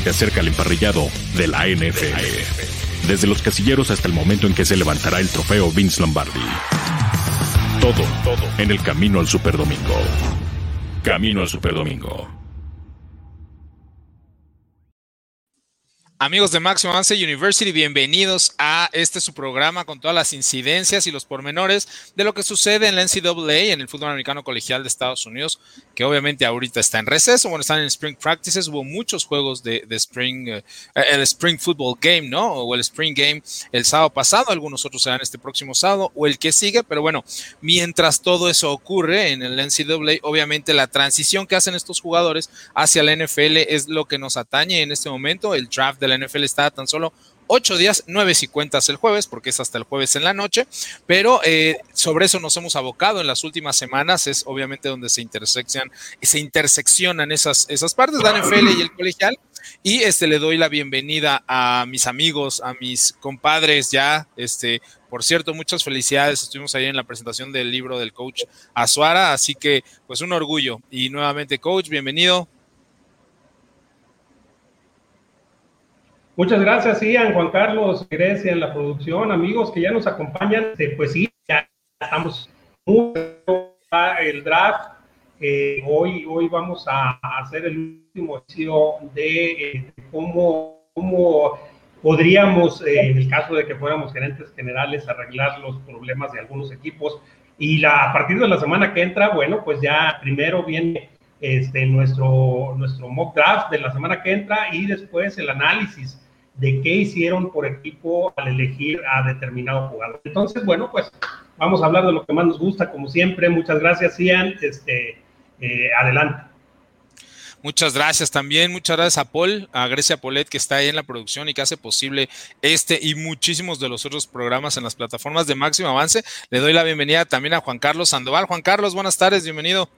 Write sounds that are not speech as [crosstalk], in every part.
te acerca el emparrillado de la NFL. Desde los casilleros hasta el momento en que se levantará el trofeo Vince Lombardi. Todo, todo en el camino al Superdomingo. Camino al Superdomingo. Amigos de Máximo Avance University, bienvenidos a este su programa con todas las incidencias y los pormenores de lo que sucede en la NCAA, en el fútbol americano colegial de Estados Unidos, que obviamente ahorita está en receso, bueno, están en Spring Practices, hubo muchos juegos de, Spring, eh, el Spring Football Game, ¿no? O el Spring Game el sábado pasado, algunos otros serán este próximo sábado o el que sigue, pero bueno, mientras todo eso ocurre en el NCAA, obviamente la transición que hacen estos jugadores hacia la NFL es lo que nos atañe en este momento, el draft de NFL está tan solo ocho días, nueve y cuentas el jueves, porque es hasta el jueves en la noche, pero eh, sobre eso nos hemos abocado en las últimas semanas, es obviamente donde se interseccionan, se interseccionan esas, esas partes, la NFL y el colegial, y este le doy la bienvenida a mis amigos, a mis compadres ya, este, por cierto, muchas felicidades, estuvimos ahí en la presentación del libro del coach Azuara, así que pues un orgullo, y nuevamente coach, bienvenido. Muchas gracias, Ian, Juan Carlos, Grecia en la producción, amigos que ya nos acompañan. Eh, pues sí, ya estamos muy el draft. Eh, hoy, hoy vamos a hacer el último ejercicio de eh, cómo, cómo podríamos, en el caso de que fuéramos gerentes generales, arreglar los problemas de algunos equipos. Y la, a partir de la semana que entra, bueno, pues ya primero viene este, nuestro, nuestro mock draft de la semana que entra y después el análisis de qué hicieron por equipo al elegir a determinado jugador. Entonces, bueno, pues vamos a hablar de lo que más nos gusta, como siempre. Muchas gracias, Ian. Este, eh, adelante. Muchas gracias también, muchas gracias a Paul, a Grecia Polet que está ahí en la producción y que hace posible este y muchísimos de los otros programas en las plataformas de máximo avance. Le doy la bienvenida también a Juan Carlos Sandoval. Juan Carlos, buenas tardes, bienvenido.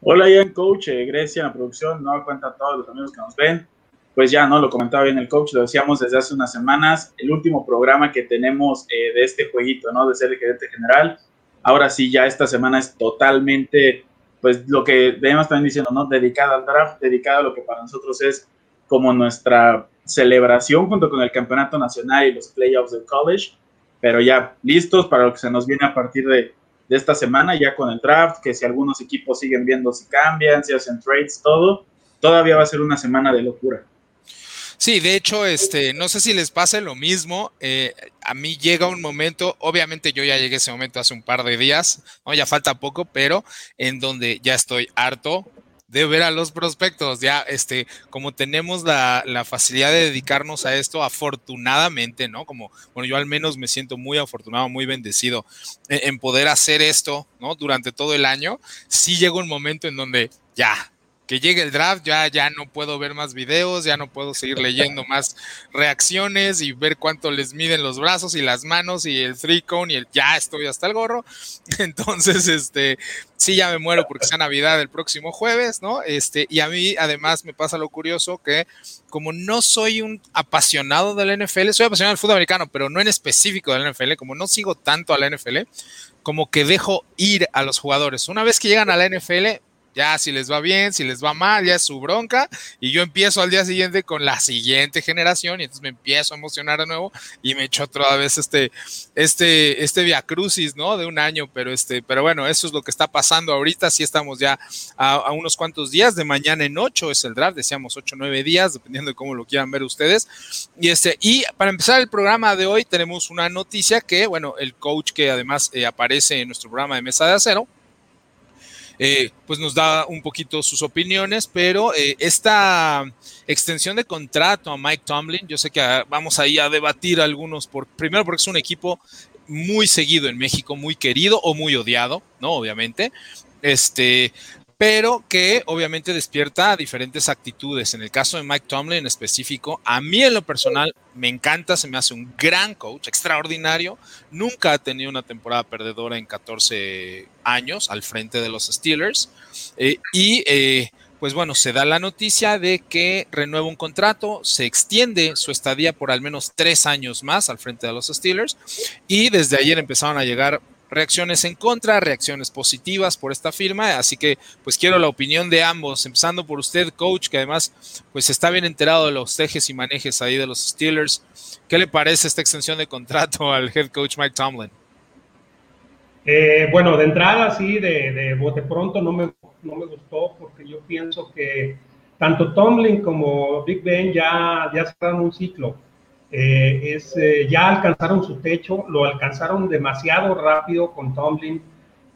Hola Ian, coach, eh, Grecia en la producción, no cuenta a todos los amigos que nos ven pues ya, ¿no? Lo comentaba bien el coach, lo decíamos desde hace unas semanas, el último programa que tenemos eh, de este jueguito, ¿no? De ser el gerente general. Ahora sí, ya esta semana es totalmente, pues lo que debemos también diciendo, ¿no? Dedicada al draft, dedicada a lo que para nosotros es como nuestra celebración junto con el campeonato nacional y los playoffs del college, pero ya listos para lo que se nos viene a partir de, de esta semana, ya con el draft, que si algunos equipos siguen viendo si cambian, si hacen trades, todo, todavía va a ser una semana de locura. Sí, de hecho, este, no sé si les pase lo mismo. Eh, a mí llega un momento, obviamente yo ya llegué a ese momento hace un par de días, ¿no? ya falta poco, pero en donde ya estoy harto de ver a los prospectos. Ya, este, como tenemos la, facilidad de dedicarnos a esto, afortunadamente, ¿no? Como, bueno, yo al menos me siento muy afortunado, muy bendecido en, en poder hacer esto, ¿no? Durante todo el año. Sí llega un momento en donde ya, que llegue el draft, ya, ya no puedo ver más videos, ya no puedo seguir leyendo más reacciones y ver cuánto les miden los brazos y las manos y el three cone y el ya estoy hasta el gorro. [laughs] Entonces, este, sí, ya me muero porque sea Navidad el próximo jueves, ¿no? Este, y a mí además me pasa lo curioso que como no soy un apasionado del NFL, soy apasionado del fútbol americano, pero no en específico del NFL, como no sigo tanto a la NFL, como que dejo ir a los jugadores. Una vez que llegan a la NFL, ya si les va bien, si les va mal, ya es su bronca. Y yo empiezo al día siguiente con la siguiente generación y entonces me empiezo a emocionar de nuevo y me echo otra vez este, este, este via crucis, ¿no? De un año, pero este, pero bueno, eso es lo que está pasando ahorita. Sí estamos ya a, unos cuantos días, de mañana en ocho es el draft, decíamos ocho, nueve días, dependiendo de cómo lo quieran ver ustedes. Y este, y para empezar el programa de hoy tenemos una noticia que, bueno, el coach que además eh, aparece en nuestro programa de Mesa de Acero, eh, pues nos da un poquito sus opiniones, pero eh, esta extensión de contrato a Mike Tomlin, yo sé que ah, vamos ahí a debatir algunos, por, primero porque es un equipo muy seguido en México, muy querido o muy odiado, ¿no? Obviamente. Este, pero que obviamente despierta diferentes actitudes. En el caso de Mike Tomlin en específico, a mí en lo personal me encanta, se me hace un gran coach, extraordinario. Nunca ha tenido una temporada perdedora en 14 años al frente de los Steelers. Eh, y eh, pues bueno, se da la noticia de que renueva un contrato, se extiende su estadía por al menos tres años más al frente de los Steelers y desde ayer empezaron a llegar reacciones en contra, reacciones positivas por esta firma, así que pues quiero la opinión de ambos, empezando por usted, coach, que además pues está bien enterado de los tejes y manejes ahí de los Steelers. ¿Qué le parece esta extensión de contrato [laughs] al head coach Mike Tomlin? Eh, bueno, de entrada, sí, de, de bote pronto no me, no me gustó porque yo pienso que tanto Tomlin como Big Ben ya, ya cerraron un ciclo. Eh, es, eh, ya alcanzaron su techo, lo alcanzaron demasiado rápido con Tomlin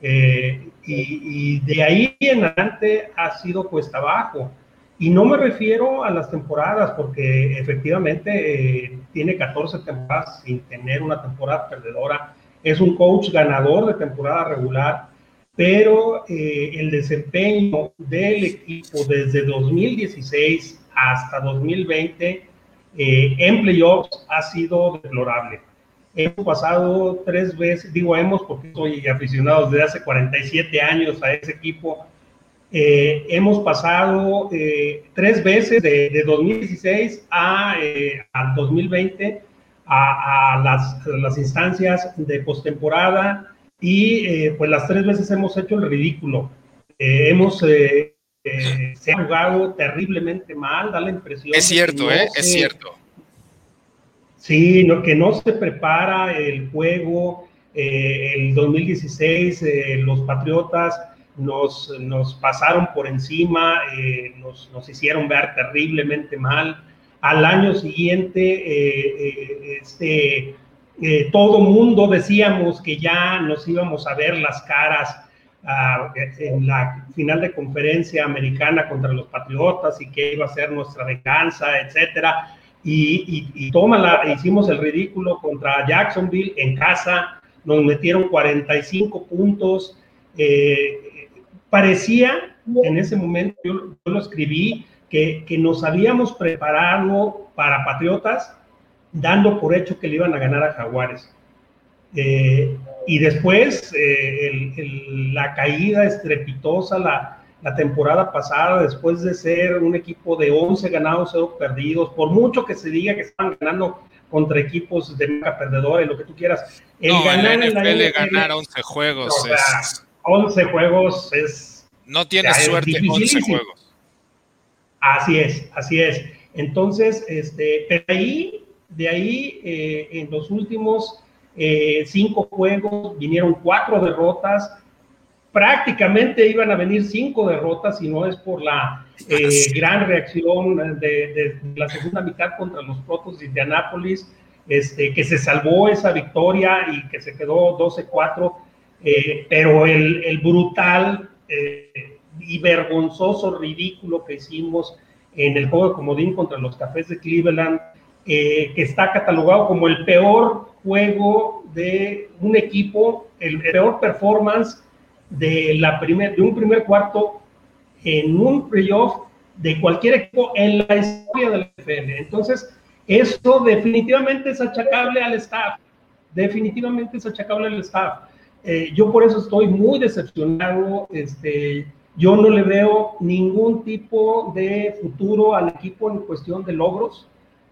y, y, de ahí en adelante ha sido cuesta abajo. Y no me refiero a las temporadas, porque efectivamente tiene 14 temporadas sin tener una temporada perdedora es un coach ganador de temporada regular, pero eh, el desempeño del equipo desde 2016 hasta 2020 eh, en playoffs ha sido deplorable. Hemos pasado tres veces, digo hemos porque soy aficionado desde hace 47 años a ese equipo, eh, hemos pasado tres veces de, 2016 a, al 2020 a, las, instancias de postemporada y eh, pues las tres veces hemos hecho el ridículo. Eh, hemos eh, se ha jugado terriblemente mal, da la impresión. Es cierto, ¿eh? es cierto. Sí, no, que no se prepara el juego. el 2016 los Patriotas nos, nos, pasaron por encima, nos, nos, hicieron ver terriblemente mal. Al año siguiente, eh, eh, este, eh, todo mundo decíamos que ya nos íbamos a ver las caras ah, en la final de conferencia americana contra los Patriotas y que iba a ser nuestra venganza, etcétera. Y, y, hicimos el ridículo contra Jacksonville en casa, nos metieron 45 puntos. parecía en ese momento, yo lo escribí, que, nos habíamos preparado para Patriotas, dando por hecho que le iban a ganar a Jaguares. Eh, y después eh, la caída estrepitosa la, la, temporada pasada, después de ser un equipo de 11 ganados, 0 perdidos, por mucho que se diga que estaban ganando contra equipos de marca perdedora y lo que tú quieras. El ganar en la ganar 11 juegos. 11 juegos es. No tiene suerte 11 juegos. Así es, así es. Entonces, este, de ahí, de ahí eh, en los últimos eh, cinco juegos vinieron cuatro derrotas. Prácticamente iban a venir cinco derrotas, si no es por la eh, gran reacción de, la segunda mitad contra los Protos de Indianápolis, este, que se salvó esa victoria y que se quedó 12-4, pero el, el brutal y vergonzoso ridículo que hicimos en el juego de comodín contra los Cafés de Cleveland, eh, que está catalogado como el peor juego de un equipo, el peor performance de, la primer, de un primer cuarto en un playoff de cualquier equipo en la historia del NFL. Entonces, esto definitivamente es achacable al staff, definitivamente es achacable al staff. Eh, yo por eso estoy muy decepcionado. Este, yo no le veo ningún tipo de futuro al equipo en cuestión de logros.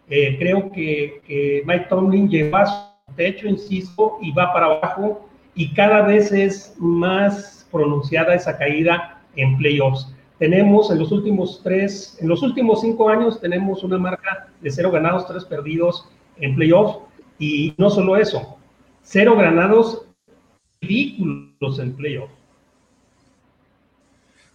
Eh, creo que, Mike Tomlin lleva su techo, insisto, y va para abajo y cada vez es más pronunciada esa caída en playoffs. Tenemos en los últimos tres, en los últimos cinco años tenemos una marca de cero ganados, tres perdidos en playoffs y no solo eso, cero ganados ridículos en playoffs.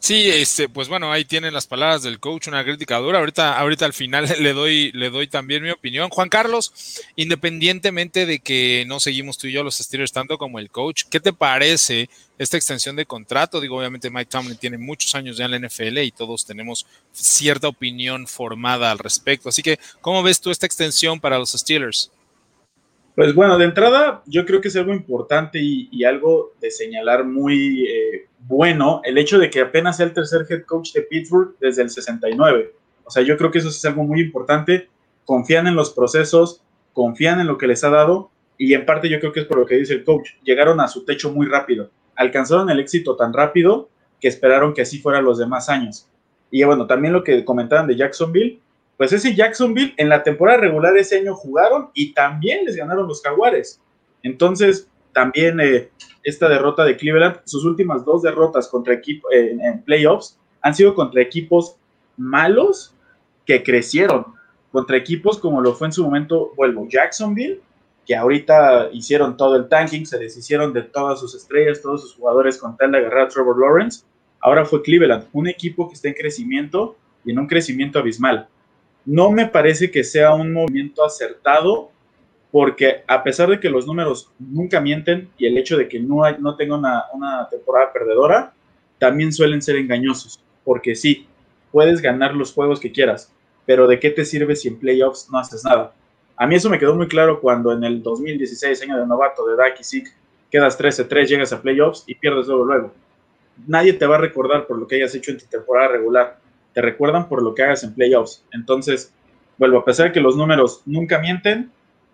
Sí, este, pues bueno, ahí tienen las palabras del coach, una crítica dura. Ahorita, ahorita al final [laughs] le doy, le doy también mi opinión. Juan Carlos, independientemente de que no seguimos tú y yo los Steelers tanto como el coach, ¿qué te parece esta extensión de contrato? Digo, obviamente Mike Tomlin tiene muchos años ya en la NFL y todos tenemos cierta opinión formada al respecto. Así que, ¿cómo ves tú esta extensión para los Steelers? Pues bueno, de entrada yo creo que es algo importante y, algo de señalar muy eh, bueno el hecho de que apenas sea el tercer head coach de Pittsburgh desde el 69. O sea, yo creo que eso es algo muy importante. Confían en los procesos, confían en lo que les ha dado y en parte yo creo que es por lo que dice el coach. Llegaron a su techo muy rápido, alcanzaron el éxito tan rápido que esperaron que así fueran los demás años. Y bueno, también lo que comentaban de Jacksonville, pues ese Jacksonville en la temporada regular ese año jugaron y también les ganaron los Jaguares. Entonces, también eh, esta derrota de Cleveland, sus últimas dos derrotas contra equipos en playoffs han sido contra equipos malos que crecieron, contra equipos como lo fue en su momento, vuelvo, Jacksonville, que ahorita hicieron todo el tanking, se deshicieron de todas sus estrellas, todos sus jugadores con tal de agarrar Trevor Lawrence. Ahora fue Cleveland, un equipo que está en crecimiento y en un crecimiento abismal. No me parece que sea un movimiento acertado porque a pesar de que los números nunca mienten y el hecho de que no, hay, no tenga una, temporada perdedora, también suelen ser engañosos. Porque sí, puedes ganar los juegos que quieras, pero ¿de qué te sirve si en playoffs no haces nada? A mí eso me quedó muy claro cuando en el 2016, año de novato de Dak y quedas 13-3, llegas a playoffs y pierdes luego luego. Nadie te va a recordar por lo que hayas hecho en tu temporada regular. Te recuerdan por lo que hagas en playoffs. Entonces, vuelvo, a pesar de que los números nunca mienten,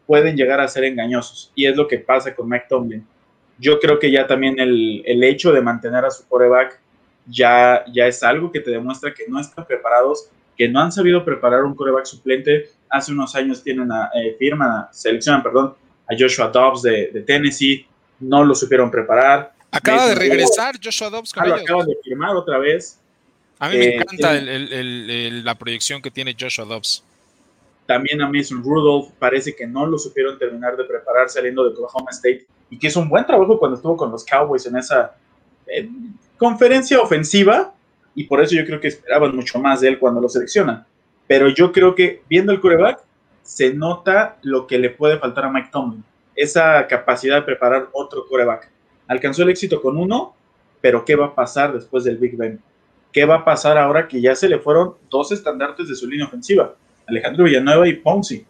pueden llegar a ser engañosos. Y es lo que pasa con Mike Tomlin. Yo creo que ya también el, el hecho de mantener a su coreback ya, ya es algo que te demuestra que no están preparados, que no han sabido preparar un coreback suplente hace unos años tienen eh, firma, seleccionan, perdón, a Joshua Dobbs de, Tennessee, no lo supieron preparar. Acaba de regresar Joshua Dobbs con ah, Acaba de firmar otra vez. A mí me eh, encanta la proyección que tiene Joshua Dobbs. También a Mason Rudolph parece que no lo supieron terminar de preparar saliendo de Oklahoma State y que es un buen trabajo cuando estuvo con los Cowboys en esa eh, conferencia ofensiva y por eso yo creo que esperaban mucho más de él cuando lo seleccionan. Pero yo creo que viendo el coreback, se nota lo que le puede faltar a Mike Tomlin. Esa capacidad de preparar otro coreback. Alcanzó el éxito con uno, pero ¿qué va a pasar después del Big Ben? ¿Qué va a pasar ahora que ya se le fueron dos estandartes de su línea ofensiva? Alejandro Villanueva y Ponzi.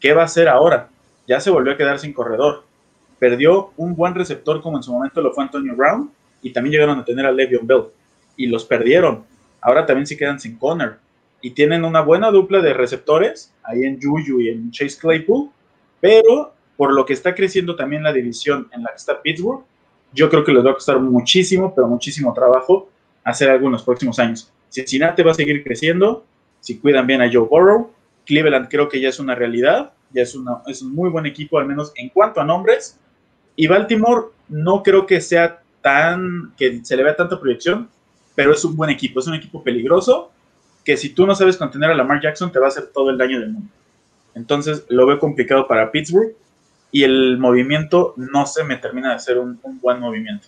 ¿Qué va a hacer ahora? Ya se volvió a quedar sin corredor. Perdió un buen receptor como en su momento lo fue Antonio Brown y también llegaron a tener a Le'Veon Bell y los perdieron. Ahora también se quedan sin Conner y tienen una buena dupla de receptores ahí en Juju y en Chase Claypool, pero por lo que está creciendo también la división en la que está Pittsburgh, yo creo que les va a costar muchísimo, pero muchísimo trabajo hacer algo en los próximos años. Cincinnati va a seguir creciendo, si cuidan bien a Joe Burrow, Cleveland creo que ya es una realidad, ya es, una, es un muy buen equipo, al menos en cuanto a nombres, y Baltimore no creo que sea tan, que se le vea tanta proyección, pero es un buen equipo, es un equipo peligroso, que si tú no sabes contener a Lamar Jackson, te va a hacer todo el daño del mundo. Entonces lo veo complicado para Pittsburgh y el movimiento no se me termina de ser un, buen movimiento.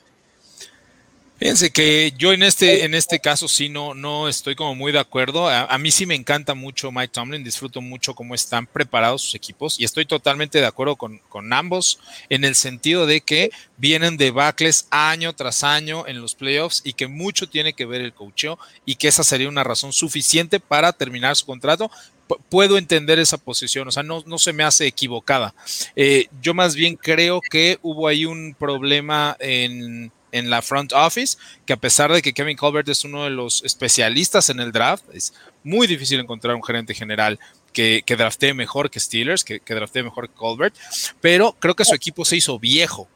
Fíjense que yo en este, en este caso sí no, no estoy como muy de acuerdo. A, mí sí me encanta mucho Mike Tomlin, disfruto mucho cómo están preparados sus equipos y estoy totalmente de acuerdo con, con ambos en el sentido de que vienen de bacles año tras año en los playoffs y que mucho tiene que ver el coacheo y que esa sería una razón suficiente para terminar su contrato, puedo entender esa posición, o sea, no, no se me hace equivocada. Eh, yo más bien creo que hubo ahí un problema en, en la front office, que a pesar de que Kevin Colbert es uno de los especialistas en el draft, es muy difícil encontrar un gerente general que, que draftee mejor que Steelers, que, que draftee mejor que Colbert, pero creo que su equipo se hizo viejo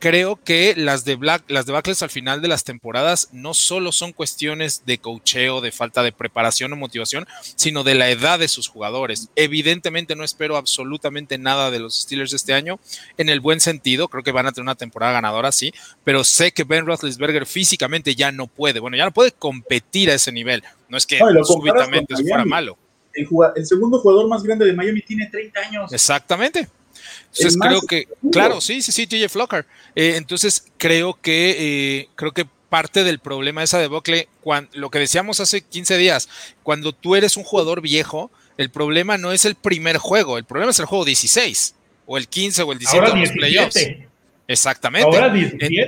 creo que las de Black, las debacles al final de las temporadas no solo son cuestiones de cocheo, de falta de preparación o motivación, sino de la edad de sus jugadores. Evidentemente no espero absolutamente nada de los Steelers este año, en el buen sentido, creo que van a tener una temporada ganadora, sí, pero sé que Ben Roethlisberger físicamente ya no puede, bueno, ya no puede competir a ese nivel. No es que súbitamente fuera malo. El, el segundo jugador más grande de Miami tiene 30 años. Exactamente. Entonces creo que, claro, sí, sí, sí, TJ Flocker. Eh, entonces creo que, eh, creo que parte del problema de esa debacle, cuando, lo que decíamos hace 15 días, cuando tú eres un jugador viejo, el problema no es el primer juego, el problema es el juego 16, o el 15, o el 17 de los playoffs. Exactamente. Ahora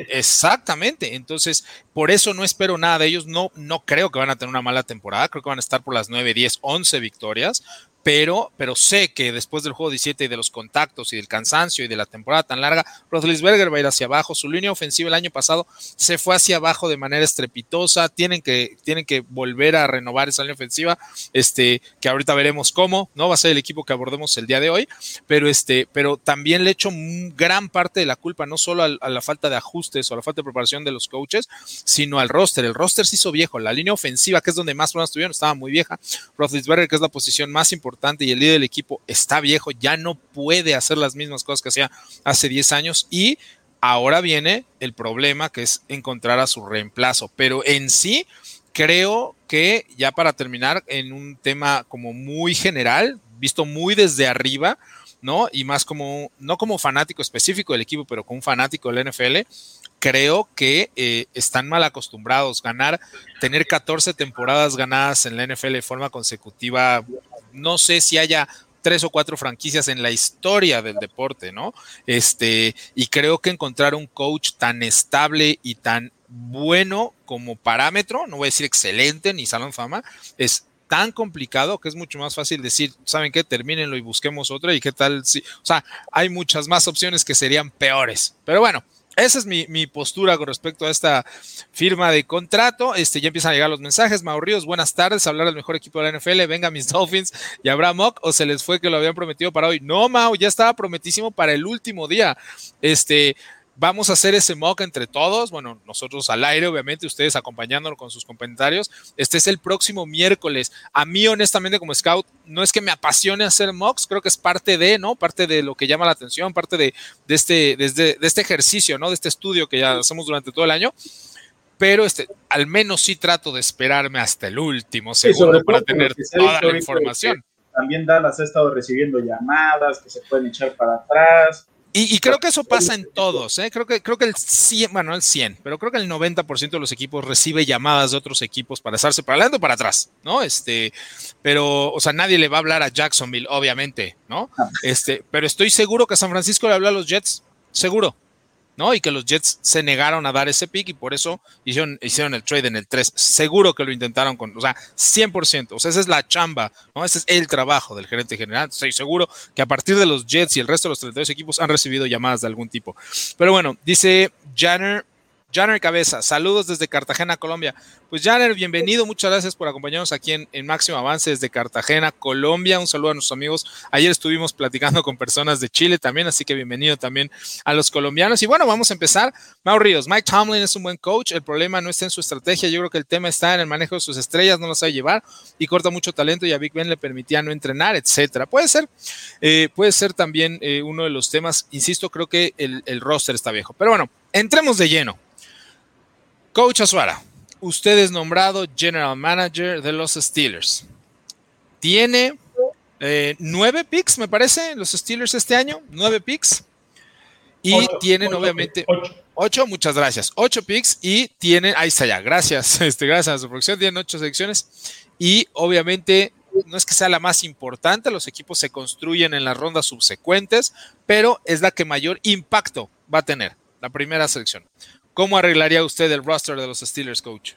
Exactamente. Entonces, por eso no espero nada de ellos. No, no creo que van a tener una mala temporada. Creo que van a estar por las 9, 10, 11 victorias pero, pero sé que después del juego 17 y de los contactos y del cansancio y de la temporada tan larga, Roethlisberger va a ir hacia abajo. Su línea ofensiva el año pasado se fue hacia abajo de manera estrepitosa. Tienen que, tienen que volver a renovar esa línea ofensiva, este, que ahorita veremos cómo, ¿no? Va a ser el equipo que abordemos el día de hoy, pero este, pero también le echo gran parte de la culpa, no solo a, la falta de ajustes o a la falta de preparación de los coaches, sino al roster. El roster se hizo viejo. La línea ofensiva, que es donde más problemas tuvieron, estaba muy vieja. Roethlisberger, que es la posición más importante y el líder del equipo está viejo, ya no puede hacer las mismas cosas que hacía hace 10 años y Ahora viene el problema que es encontrar a su reemplazo, pero en sí creo que ya para terminar en un tema como muy general, visto muy desde arriba, ¿no? Y más como, no como fanático específico del equipo, pero como un fanático del NFL, creo que eh, están mal acostumbrados. Ganar, tener 14 temporadas ganadas en la NFL de forma consecutiva, no sé si haya tres o cuatro franquicias en la historia del deporte, ¿no? Este, y creo que encontrar un coach tan estable y tan bueno como parámetro, no voy a decir excelente ni salón fama, es tan complicado que es mucho más fácil decir, ¿saben qué? Termínenlo y busquemos otra y qué tal si, o sea, hay muchas más opciones que serían peores. Pero bueno, esa es mi, postura con respecto a esta firma de contrato. Este, ya empiezan a llegar los mensajes. Ríos, buenas tardes. Hablar del mejor equipo de la NFL. Venga, mis [laughs] Dolphins. ¿Y habrá mock o se les fue que lo habían prometido para hoy? No, Mau, ya estaba prometísimo para el último día. Este, Vamos a hacer ese mock entre todos. Bueno, nosotros al aire, obviamente, ustedes acompañándonos con sus comentarios. Este es el próximo miércoles. A mí, honestamente, como scout, no es que me apasione hacer mocks, creo que es parte de, ¿no? Parte de lo que llama la atención, parte de, este, de este ejercicio, ¿no? De este estudio que ya hacemos durante todo el año. Pero este, al menos sí trato de esperarme hasta el último segundo para tener toda la información. También Dallas ha estado recibiendo llamadas que se pueden echar para atrás y, creo que eso pasa en todos, ¿eh? creo, que, creo que el 100, bueno, el 100, pero creo que el 90% de los equipos recibe llamadas de otros equipos para estarse para adelante o para atrás, ¿no? Este, pero, o sea, nadie le va a hablar a Jacksonville, obviamente, ¿no? Ah. Este, pero estoy seguro que San Francisco le habla a los Jets, seguro, ¿no? Y que los Jets se negaron a dar ese pick y por eso hicieron, hicieron el trade en el 3. Seguro que lo intentaron con, o sea, 100%. O sea, esa es la chamba, ¿no? Ese es el trabajo del gerente general. Estoy seguro que a partir de los Jets y el resto de los 32 equipos han recibido llamadas de algún tipo. Pero bueno, dice Janner Janner Cabeza, saludos desde Cartagena, Colombia. Pues Janner, bienvenido, muchas gracias por acompañarnos aquí en, Máximo Avance desde Cartagena, Colombia. Un saludo a nuestros amigos. Ayer estuvimos platicando con personas de Chile también, así que bienvenido también a los colombianos. Y bueno, vamos a empezar. Mau Ríos, Mike Tomlin es un buen coach, el problema no está en su estrategia, yo creo que el tema está en el manejo de sus estrellas, no lo sabe llevar y corta mucho talento y a Big Ben le permitía no entrenar, etcétera. Puede ser, eh, puede ser también eh, uno de los temas, insisto, creo que el, el roster está viejo. Pero bueno, entremos de lleno. Coach Azuara, usted es nombrado General Manager de los Steelers. Tiene eh, nueve picks, me parece, los Steelers este año, nueve picks. Y tienen obviamente ocho. muchas gracias. Ocho picks y tienen, ahí está ya, gracias, [laughs] este, gracias a su producción, tienen ocho selecciones. Y obviamente no es que sea la más importante, los equipos se construyen en las rondas subsecuentes, pero es la que mayor impacto va a tener, la primera selección. ¿Cómo arreglaría usted el roster de los Steelers, coach?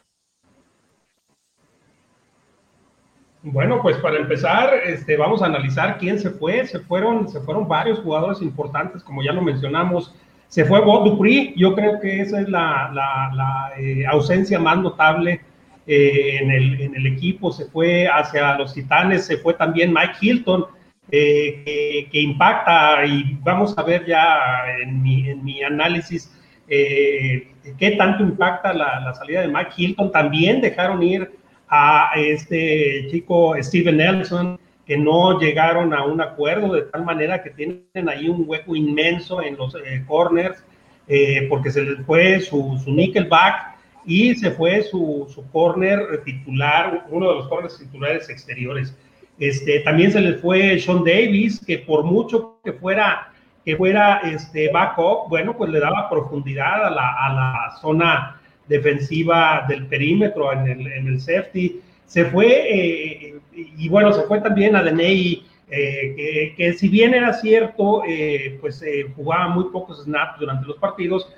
Bueno, pues para empezar, este, vamos a analizar quién se fue. Se fueron, se fueron varios jugadores importantes, como ya lo mencionamos. Se fue Bob Dupree, yo creo que esa es la, eh, ausencia más notable eh, en, el, equipo. Se fue hacia los Titanes, se fue también Mike Hilton, eh, que, impacta, y vamos a ver ya en mi, en mi análisis eh, qué tanto impacta la, salida de Mike Hilton. También dejaron ir a este chico Steven Nelson, que no llegaron a un acuerdo de tal manera que tienen ahí un hueco inmenso en los eh, corners, eh, porque se les fue su, su nickelback y se fue su, su corner titular, uno de los corners titulares exteriores. Este, también se les fue Sean Davis, que por mucho que fuera que fuera este backup, bueno, pues le daba profundidad a la, a la zona defensiva del perímetro en el, en el safety. Se fue, eh, y bueno, se fue también a Deney, eh, que, si bien era cierto, eh, pues jugaba muy pocos snaps durante los partidos,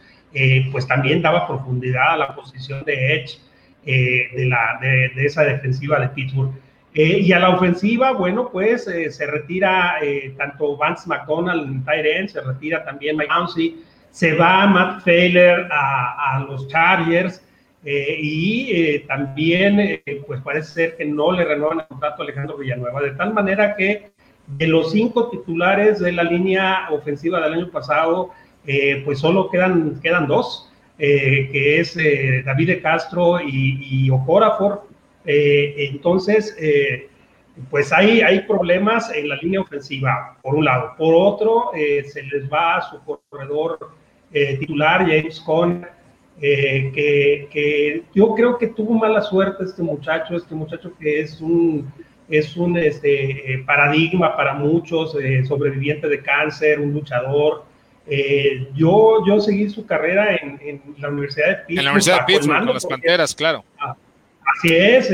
pues también daba profundidad a la posición de Edge de, la, de, de esa defensiva de Pittsburgh. Eh, y a la ofensiva, bueno, pues eh, se retira eh, tanto Vance McDonald en Tyrant, se retira también Mike Bouncy, se va Matt Failer a, los Chargers y también pues parece ser que no le renuevan el contrato a Alejandro Villanueva, de tal manera que de los cinco titulares de la línea ofensiva del año pasado, pues solo quedan, quedan dos, que es David Castro y, y Ocorafor, eh, entonces, eh, pues hay, hay problemas en la línea ofensiva, por un lado. Por otro, eh, se les va a su corredor titular, James Conner, eh, que, yo creo que tuvo mala suerte este muchacho, este muchacho que es un, es un este, paradigma para muchos, sobreviviente de cáncer, un luchador. yo, yo seguí su carrera en, la Universidad de Pittsburgh. En la Universidad de Pittsburgh, con las Panteras, claro. Ah, así es,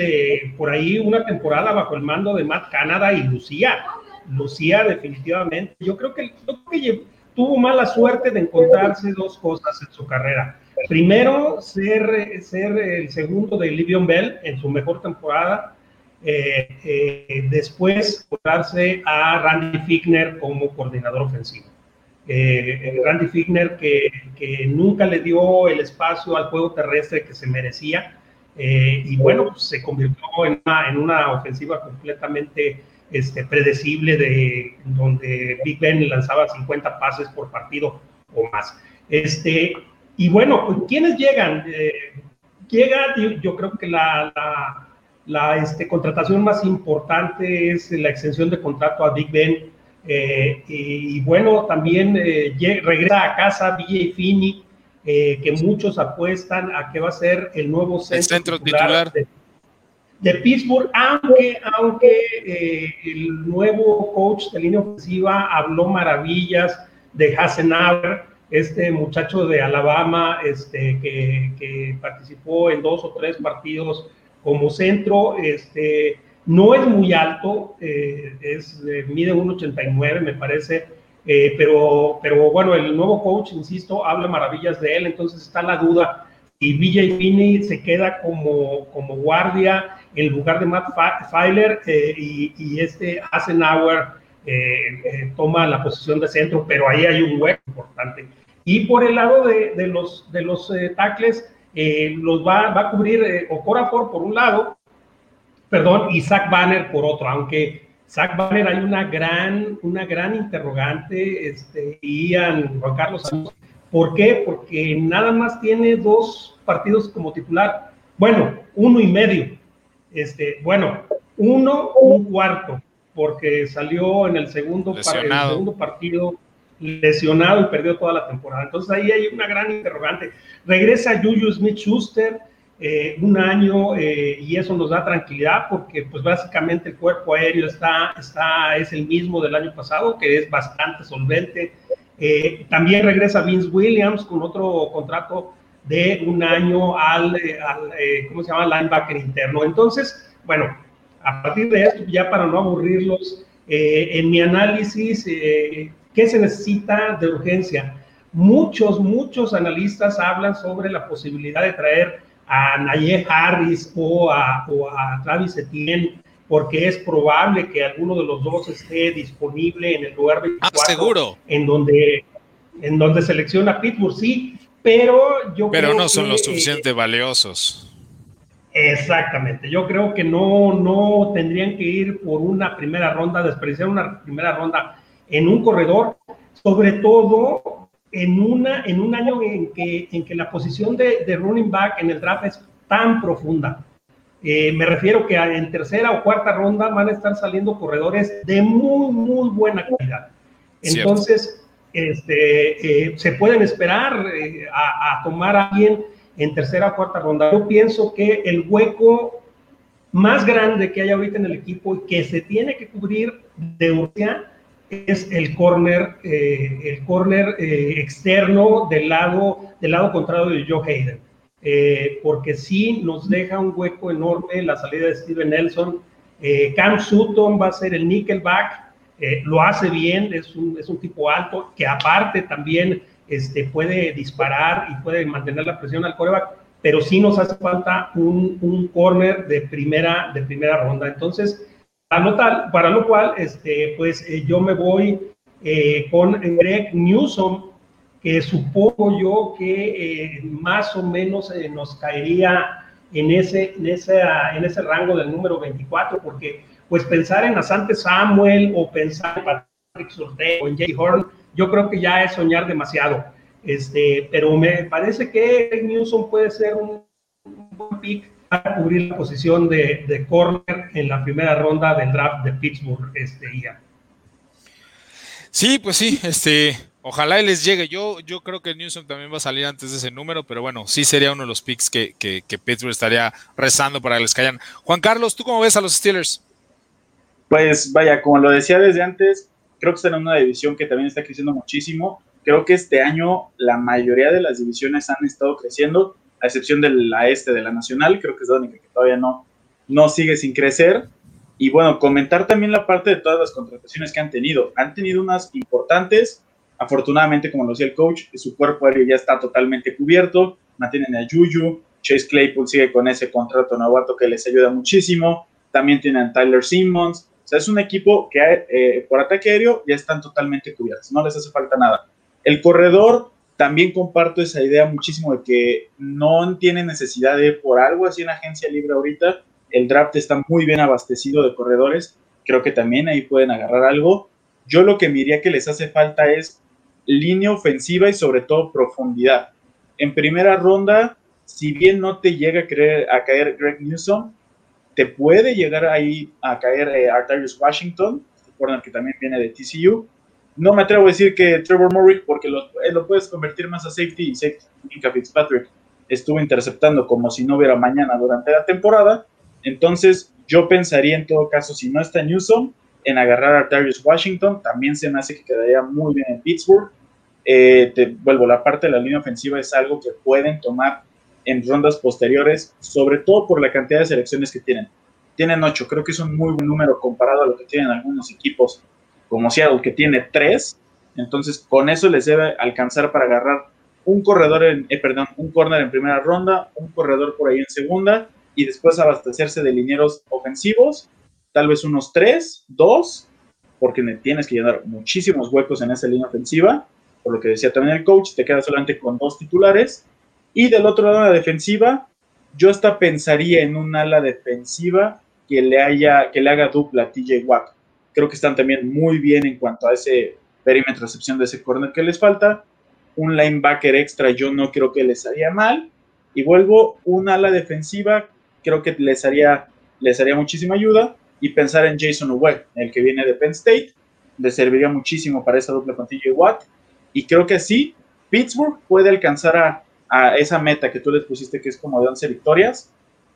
por ahí una temporada bajo el mando de Matt Canada y Lucía. Lucía definitivamente. Yo creo que, tuvo mala suerte de encontrarse dos cosas en su carrera. Primero, ser, ser el segundo de Livion Bell en su mejor temporada. Eh, eh, después, encontrarse a Randy Fickner como coordinador ofensivo. Eh, Randy Fickner que, que, nunca le dio el espacio al juego terrestre que se merecía. Y bueno, pues, se convirtió en una, en una ofensiva completamente este, predecible de donde Big Ben lanzaba 50 pases por partido o más. Este, y bueno, ¿quiénes llegan? Eh, llega, yo, creo que la, la, este, contratación más importante es la extensión de contrato a Big Ben. Eh, y, bueno, también eh, regresa a casa BJ Finney, que muchos apuestan a que va a ser el nuevo centro, titular, de Pittsburgh, aunque, aunque eh, el nuevo coach de línea ofensiva habló maravillas de Hassenauer, este muchacho de Alabama este, que, participó en dos o tres partidos como centro, este, no es muy alto, eh, es, eh, mide 1,89 me parece, pero, pero bueno, el nuevo coach, insisto, habla maravillas de él, entonces está la duda y BJ Finney se queda como, como guardia en lugar de Matt Filer eh, y, este Eisenhower eh, eh, toma la posición de centro, pero ahí hay un hueco importante. Y por el lado de, de los, de los tackles, los va, va, a cubrir Okorafor por un lado, perdón, y Zach Banner por otro, aunque Zach Banner hay una gran, una gran interrogante, este, Ian, Juan Carlos, ¿por qué? Porque nada más tiene dos partidos como titular, bueno, uno y medio, este, bueno, uno, un cuarto, porque salió en el segundo, segundo partido lesionado y perdió toda la temporada. Entonces ahí hay una gran interrogante. Regresa Juju Smith-Schuster eh, un año eh, y eso nos da tranquilidad porque pues básicamente el cuerpo aéreo está, está, es el mismo del año pasado, que es bastante solvente. Eh, también regresa Vince Williams con otro contrato de un año al, eh, ¿cómo se llama?, linebacker interno. Entonces, bueno, a partir de esto, ya para no aburrirlos, en mi análisis, ¿qué se necesita de urgencia? Muchos, muchos analistas hablan sobre la posibilidad de traer a Nayeh Harris o a, o a Travis Etienne, porque es probable que alguno de los dos esté disponible en el lugar 24. Ah, seguro. En donde, en donde selecciona Pittsburgh, sí, pero yo pero no son lo suficientemente valiosos. Exactamente, yo creo que no, no tendrían que ir por una primera ronda, desperdiciar una primera ronda en un corredor, sobre todo en, una, en un año en que, en que la posición de, de running back en el draft es tan profunda. Eh, me refiero que en tercera o cuarta ronda van a estar saliendo corredores de muy, muy buena calidad. Entonces, este, eh, se pueden esperar eh, a, tomar a alguien en tercera o cuarta ronda. Yo pienso que el hueco más grande que hay ahorita en el equipo y que se tiene que cubrir de urgencia es el corner, eh, el corner externo del lado, del lado contrario de Joe Hayden. porque sí nos deja un hueco enorme la salida de Steven Nelson. Cam Sutton va a ser el nickelback eh, lo hace bien, es un, es un tipo alto, que aparte también este, puede disparar y puede mantener la presión al coreback, pero sí nos hace falta un, un corner de primera, de primera ronda. Entonces, para, lo cual, este, pues eh, yo me voy eh, con Greg Newsom, que supongo yo que más o menos nos caería en ese, en, ese, en ese rango del número 24, porque pues pensar en Asante Samuel o pensar en Patrick Surte o en Jay Horn, yo creo que ya es soñar demasiado. Este, pero me parece que Newsom puede ser un, buen pick cubrir la posición de, de, corner en la primera ronda del draft de Pittsburgh este día. Sí, pues sí, este, Ojalá y les llegue. Yo, yo creo que Newsom también va a salir antes de ese número, pero bueno, sí sería uno de los picks que, que, que Pittsburgh estaría rezando para que les caigan. Juan Carlos, ¿tú cómo ves a los Steelers? Pues vaya, como lo decía desde antes, creo que están en una división que también está creciendo muchísimo. Creo que este año la mayoría de las divisiones han estado creciendo, a excepción de la este de la Nacional, creo que es la única que todavía no, no sigue sin crecer. Y bueno, comentar también la parte de todas las contrataciones que han tenido. Han tenido unas importantes, Afortunadamente, como lo decía el coach, su cuerpo aéreo ya está totalmente cubierto, mantienen a Juju, Chase Claypool sigue con ese contrato novato que les ayuda muchísimo, también tienen a Tyler Simmons, o sea, es un equipo que eh, por ataque aéreo ya están totalmente cubiertos, no les hace falta nada. El corredor, también comparto esa idea muchísimo de que no tiene necesidad de por algo así en agencia libre ahorita, el draft está muy bien abastecido de corredores, creo que también ahí pueden agarrar algo. Yo lo que me diría que les hace falta es línea ofensiva y sobre todo profundidad. En primera ronda, si bien no te llega a, caer Greg Newsom, te puede llegar ahí a caer eh, Artarius Washington, recuerdan que también viene de TCU. No me atrevo a decir que Trevor Murray, porque lo, eh, puedes convertir más a safety y safety. Fitzpatrick estuvo interceptando como si no hubiera mañana durante la temporada. Entonces, yo pensaría en todo caso, si no está Newsom, en agarrar a Darius Washington. También se me hace que quedaría muy bien en Pittsburgh. Eh, te vuelvo, la parte de la línea ofensiva es algo que pueden tomar en rondas posteriores, sobre todo por la cantidad de selecciones que tienen. Tienen ocho, creo que es un muy buen número comparado a lo que tienen algunos equipos como Seattle, que tiene tres. Entonces, con eso les debe alcanzar para agarrar un corredor en, eh, perdón, un corner en primera ronda, un corredor por ahí en segunda, y después abastecerse de linieros ofensivos tal vez unos tres, dos, porque tienes que llenar muchísimos huecos en esa línea ofensiva, por lo que decía también el coach, te quedas solamente con dos titulares. Y del otro lado la defensiva, yo hasta pensaría en un ala defensiva que le, haya, que le haga dupla a TJ Watt. Creo que están también muy bien en cuanto a ese perímetro de recepción de ese corner que les falta. Un linebacker extra yo no creo que les haría mal. Y vuelvo, un ala defensiva creo que les haría, les haría muchísima ayuda y pensar en Jason Uwe, el que viene de Penn State, le serviría muchísimo para esa dupla con TJ Watt. Y creo que sí, Pittsburgh puede alcanzar a, a, esa meta que tú les pusiste, que es como de 11 victorias,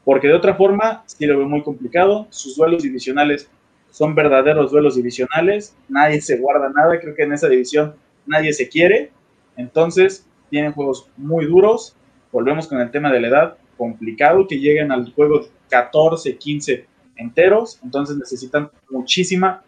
porque de otra forma sí lo veo muy complicado. Sus duelos divisionales son verdaderos duelos divisionales, nadie se guarda nada, creo que en esa división nadie se quiere. Entonces, tienen juegos muy duros. Volvemos con el tema de la edad, complicado que lleguen al juego 14, 15 enteros, entonces necesitan muchísima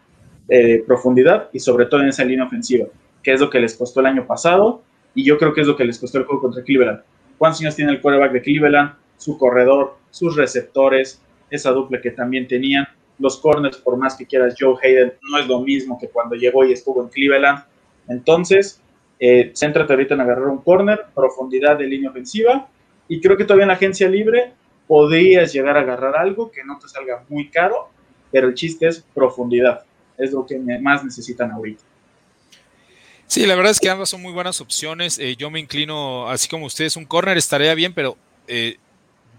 eh, profundidad y sobre todo en esa línea ofensiva, que es lo que les costó el año pasado y yo creo que es lo que les costó el juego contra Cleveland. ¿Cuántos años tiene el quarterback de Cleveland? Su corredor, sus receptores, esa dupla que también tenían. Los corners, por más que quieras, Joe Hayden no es lo mismo que cuando llegó y estuvo en Cleveland. Entonces, eh, céntrate ahorita en agarrar un corner, profundidad de línea ofensiva y creo que todavía en la agencia libre podrías llegar a agarrar algo que no te salga muy caro, pero el chiste es profundidad, es lo que más necesitan ahorita. Sí, la verdad es que ambas son muy buenas opciones. Eh, yo me inclino, así como ustedes, un corner estaría bien, pero eh,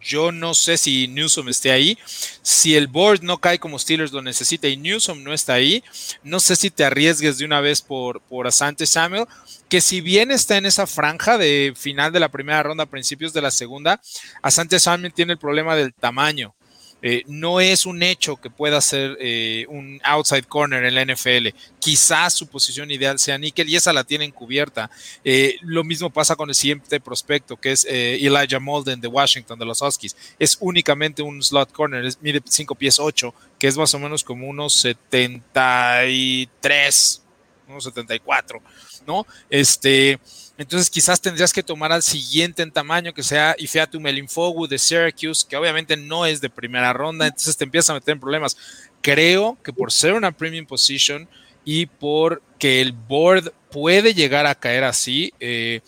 yo no sé si Newsom esté ahí. Si el board no cae como Steelers lo necesita y Newsom no está ahí, no sé si te arriesgues de una vez por, por Asante Samuel que si bien está en esa franja de final de la primera ronda, principios de la segunda, Asante Samuel tiene el problema del tamaño. Eh, no es un hecho que pueda ser eh, un outside corner en la NFL. Quizás su posición ideal sea níquel y esa la tienen cubierta. Eh, lo mismo pasa con el siguiente prospecto, que es Elijah Molden de Washington, de los Huskies. Es únicamente un slot corner, es, mide 5 pies 8, que es más o menos como unos 73, unos 74. ¿no? Este, entonces quizás tendrías que tomar al siguiente en tamaño, que sea Ifeatu Melinfogu de Syracuse, que obviamente no es de primera ronda, entonces te empiezas a meter en problemas. Creo que por ser una premium position y porque el board puede llegar a caer así, eh,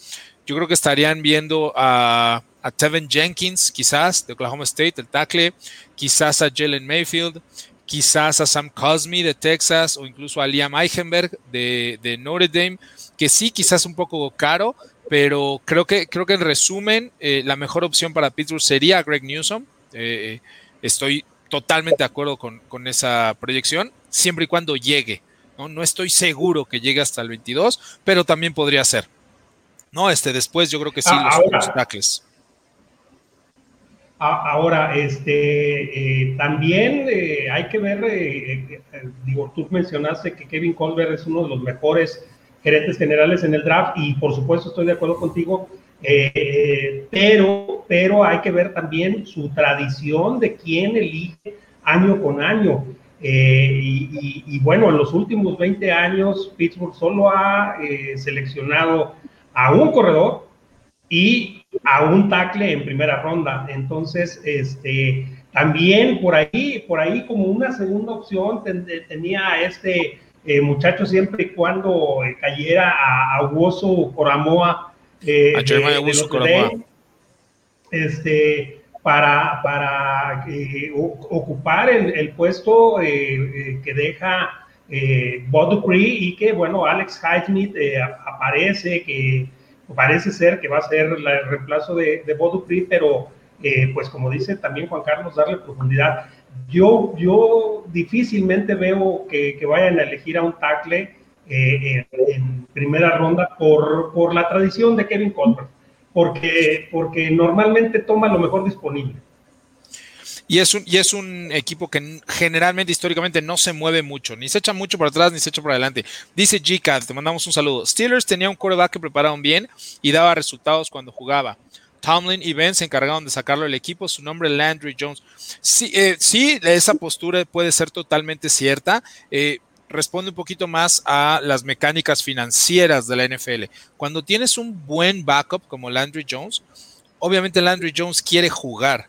yo creo que estarían viendo a, a Tevin Jenkins, quizás, de Oklahoma State, el tackle, quizás a Jalen Mayfield, quizás a Sam Cosme de Texas o incluso a Liam Eichenberg de, de Notre Dame que sí, quizás un poco caro, pero creo que, creo que en resumen, eh, la mejor opción para Pittsburgh sería Greg Newsom. Eh, estoy totalmente de acuerdo con, esa proyección, siempre y cuando llegue. ¿no? no estoy seguro que llegue hasta el 22, pero también podría ser. No, este después yo creo que sí, Ah, los, ahora. los tackles. Ahora, este, eh, también eh, hay que ver, eh, eh, eh, digo, tú mencionaste que Kevin Colbert es uno de los mejores gerentes generales en el draft y por supuesto estoy de acuerdo contigo, eh, pero, pero hay que ver también su tradición de quién elige año con año. Eh, y, bueno, en los últimos 20 años, Pittsburgh solo ha eh, seleccionado a un corredor y a un tackle en primera ronda. Entonces, este, también por ahí, por ahí como una segunda opción ten- tenía este eh, muchacho siempre y cuando eh, cayera a, a Woso Coramoa. eh, A de- de. Este, para, para eh, ocupar el, el puesto que deja eh, Bud Dupree y que, bueno, Alex Highsmith eh, aparece, que parece ser que va a ser la- el reemplazo de, de Bud Dupree, pero eh, pues como dice también Juan Carlos, darle profundidad. Yo, yo difícilmente veo que, vayan a elegir a un tackle eh, en, primera ronda por, por la tradición de Kevin Colbert, porque, porque normalmente toma lo mejor disponible. Y es, un, y es un equipo que generalmente, históricamente, no se mueve mucho, ni se echa mucho para atrás, ni se echa para adelante. Dice GCAD, te mandamos un saludo. Steelers tenía un quarterback que prepararon bien y daba resultados cuando jugaba. Tomlin y Ben se encargaron de sacarlo del equipo, su nombre Landry Jones. Sí, eh, sí esa postura puede ser totalmente cierta. Eh, responde un poquito más a las mecánicas financieras de la NFL. Cuando tienes un buen backup como Landry Jones, obviamente Landry Jones quiere jugar.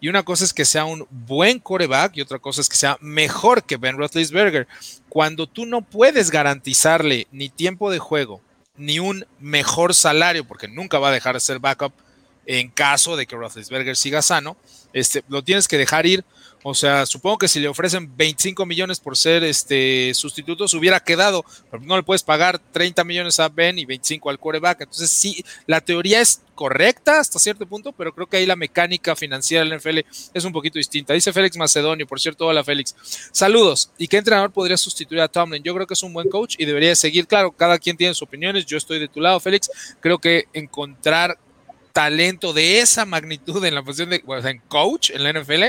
Y una cosa es que sea un buen coreback y otra cosa es que sea mejor que Ben Roethlisberger. Cuando tú no puedes garantizarle ni tiempo de juego ni un mejor salario, porque nunca va a dejar de ser backup en caso de que Roethlisberger siga sano, este, lo tienes que dejar ir. O sea, supongo que si le ofrecen 25 millones por ser este sustituto, se hubiera quedado, pero no le puedes pagar 30 millones a Ben y 25 al coreback. Entonces, sí, la teoría es correcta hasta cierto punto, pero creo que ahí la mecánica financiera del NFL es un poquito distinta. Dice Félix Macedonio, por cierto, hola Félix. Saludos. ¿Y qué entrenador podría sustituir a Tomlin? Yo creo que es un buen coach y debería seguir. Claro, cada quien tiene sus opiniones. Yo estoy de tu lado, Félix. Creo que encontrar talento de esa magnitud en la posición de o en coach en la NFL.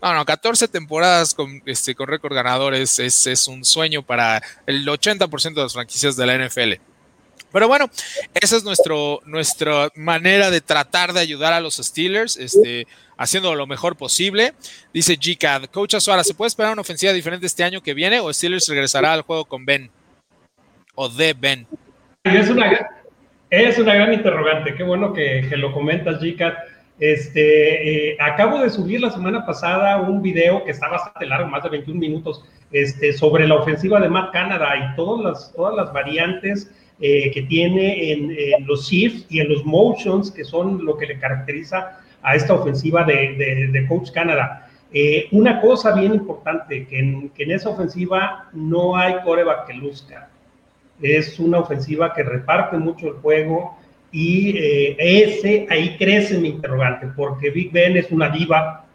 No, no, 14 temporadas con, este, con récord ganador es, es, un sueño para el 80% de las franquicias de la NFL. Pero bueno, esa es nuestro, nuestra manera de tratar de ayudar a los Steelers, este, haciendo lo mejor posible. Dice GCAD, Coach Azuara, ¿se puede esperar una ofensiva diferente este año que viene o Steelers regresará al juego con Ben? O de Ben. Es una, es una gran interrogante, qué bueno que, lo comentas, Jicat. Este, eh, acabo de subir la semana pasada un video que está bastante largo, más de 21 minutos, este, sobre la ofensiva de Matt Canada y todas las, todas las variantes eh, que tiene en, los shifts y en los motions, que son lo que le caracteriza a esta ofensiva de, Coach Canada. Eh, una cosa bien importante, que en, en esa ofensiva no hay coreback que luzca es una ofensiva que reparte mucho el juego y eh, ese ahí crece mi interrogante porque Big Ben es una diva,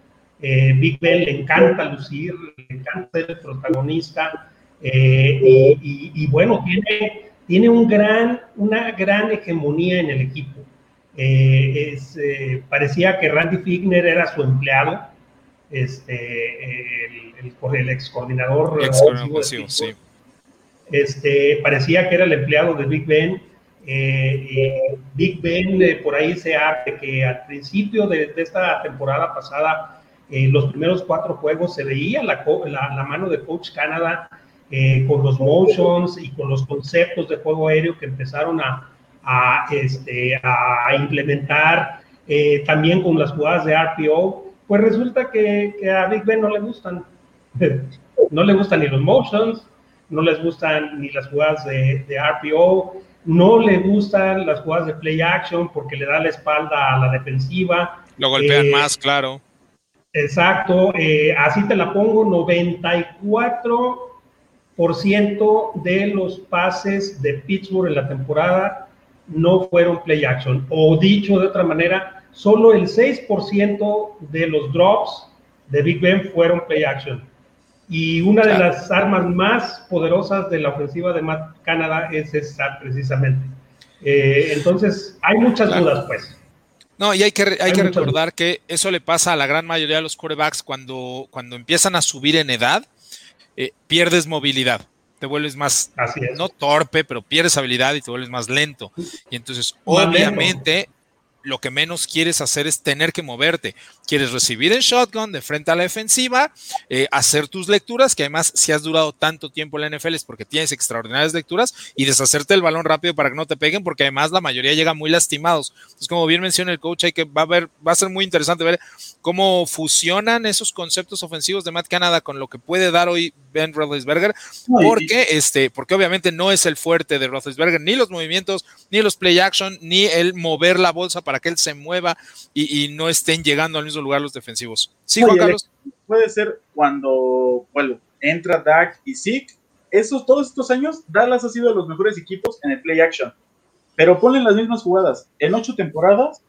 eh, Big Ben le encanta lucir, le encanta ser el protagonista eh, y, y, y, bueno, tiene, tiene un gran, una gran hegemonía en el equipo. Es, parecía que Randy Figner era su empleado, este, el, el, el ex coordinador. Ex -coordinador sí este, parecía que era el empleado de Big Ben. Eh, eh, Big Ben, eh, por ahí se hace que al principio de, de esta temporada pasada, eh, los primeros cuatro juegos se veía la, la, la mano de Coach Canada eh, con los motions y con los conceptos de juego aéreo que empezaron a, a, este, a implementar, eh, también con las jugadas de RPO. Pues resulta que, que a Big Ben no le gustan. [laughs] no le gustan ni los motions, no les gustan ni las jugadas de, de, RPO, no le gustan las jugadas de play action porque le da la espalda a la defensiva. Lo golpean eh, más, claro. Exacto, eh, así te la pongo, 94% de los pases de Pittsburgh en la temporada no fueron play action. O dicho de otra manera, solo el 6% de los drops de Big Ben fueron play action Y una de las armas más poderosas de la ofensiva de Canadá es esa precisamente. Eh, entonces, hay muchas dudas, pues. No, y hay que, hay, que recordar que eso le pasa a la gran mayoría de los quarterbacks cuando, cuando empiezan a subir en edad, eh, pierdes movilidad te vuelves más, no torpe, pero pierdes habilidad y te vuelves más lento. Y entonces, obviamente, lo que menos quieres hacer es tener que moverte. Quieres recibir el shotgun de frente a la defensiva, eh, hacer tus lecturas, que además si has durado tanto tiempo en la NFL es porque tienes extraordinarias lecturas, y deshacerte el balón rápido para que no te peguen, porque además la mayoría llega muy lastimados. Entonces, como bien menciona el coach, hay que, va, a ver, va a ser muy interesante ver cómo fusionan esos conceptos ofensivos de Matt Canada con lo que puede dar hoy Ben Roethlisberger, porque, este, porque obviamente no es el fuerte de Roethlisberger, ni los movimientos, ni los play action, ni el mover la bolsa para que él se mueva y, no estén llegando al mismo lugar los defensivos. Sí, Juan Carlos. Puede ser cuando, bueno, entra Dak y Zeke. Esos, todos estos años, Dallas ha sido de los mejores equipos en el play action. Pero ponen las mismas jugadas. En ocho temporadas,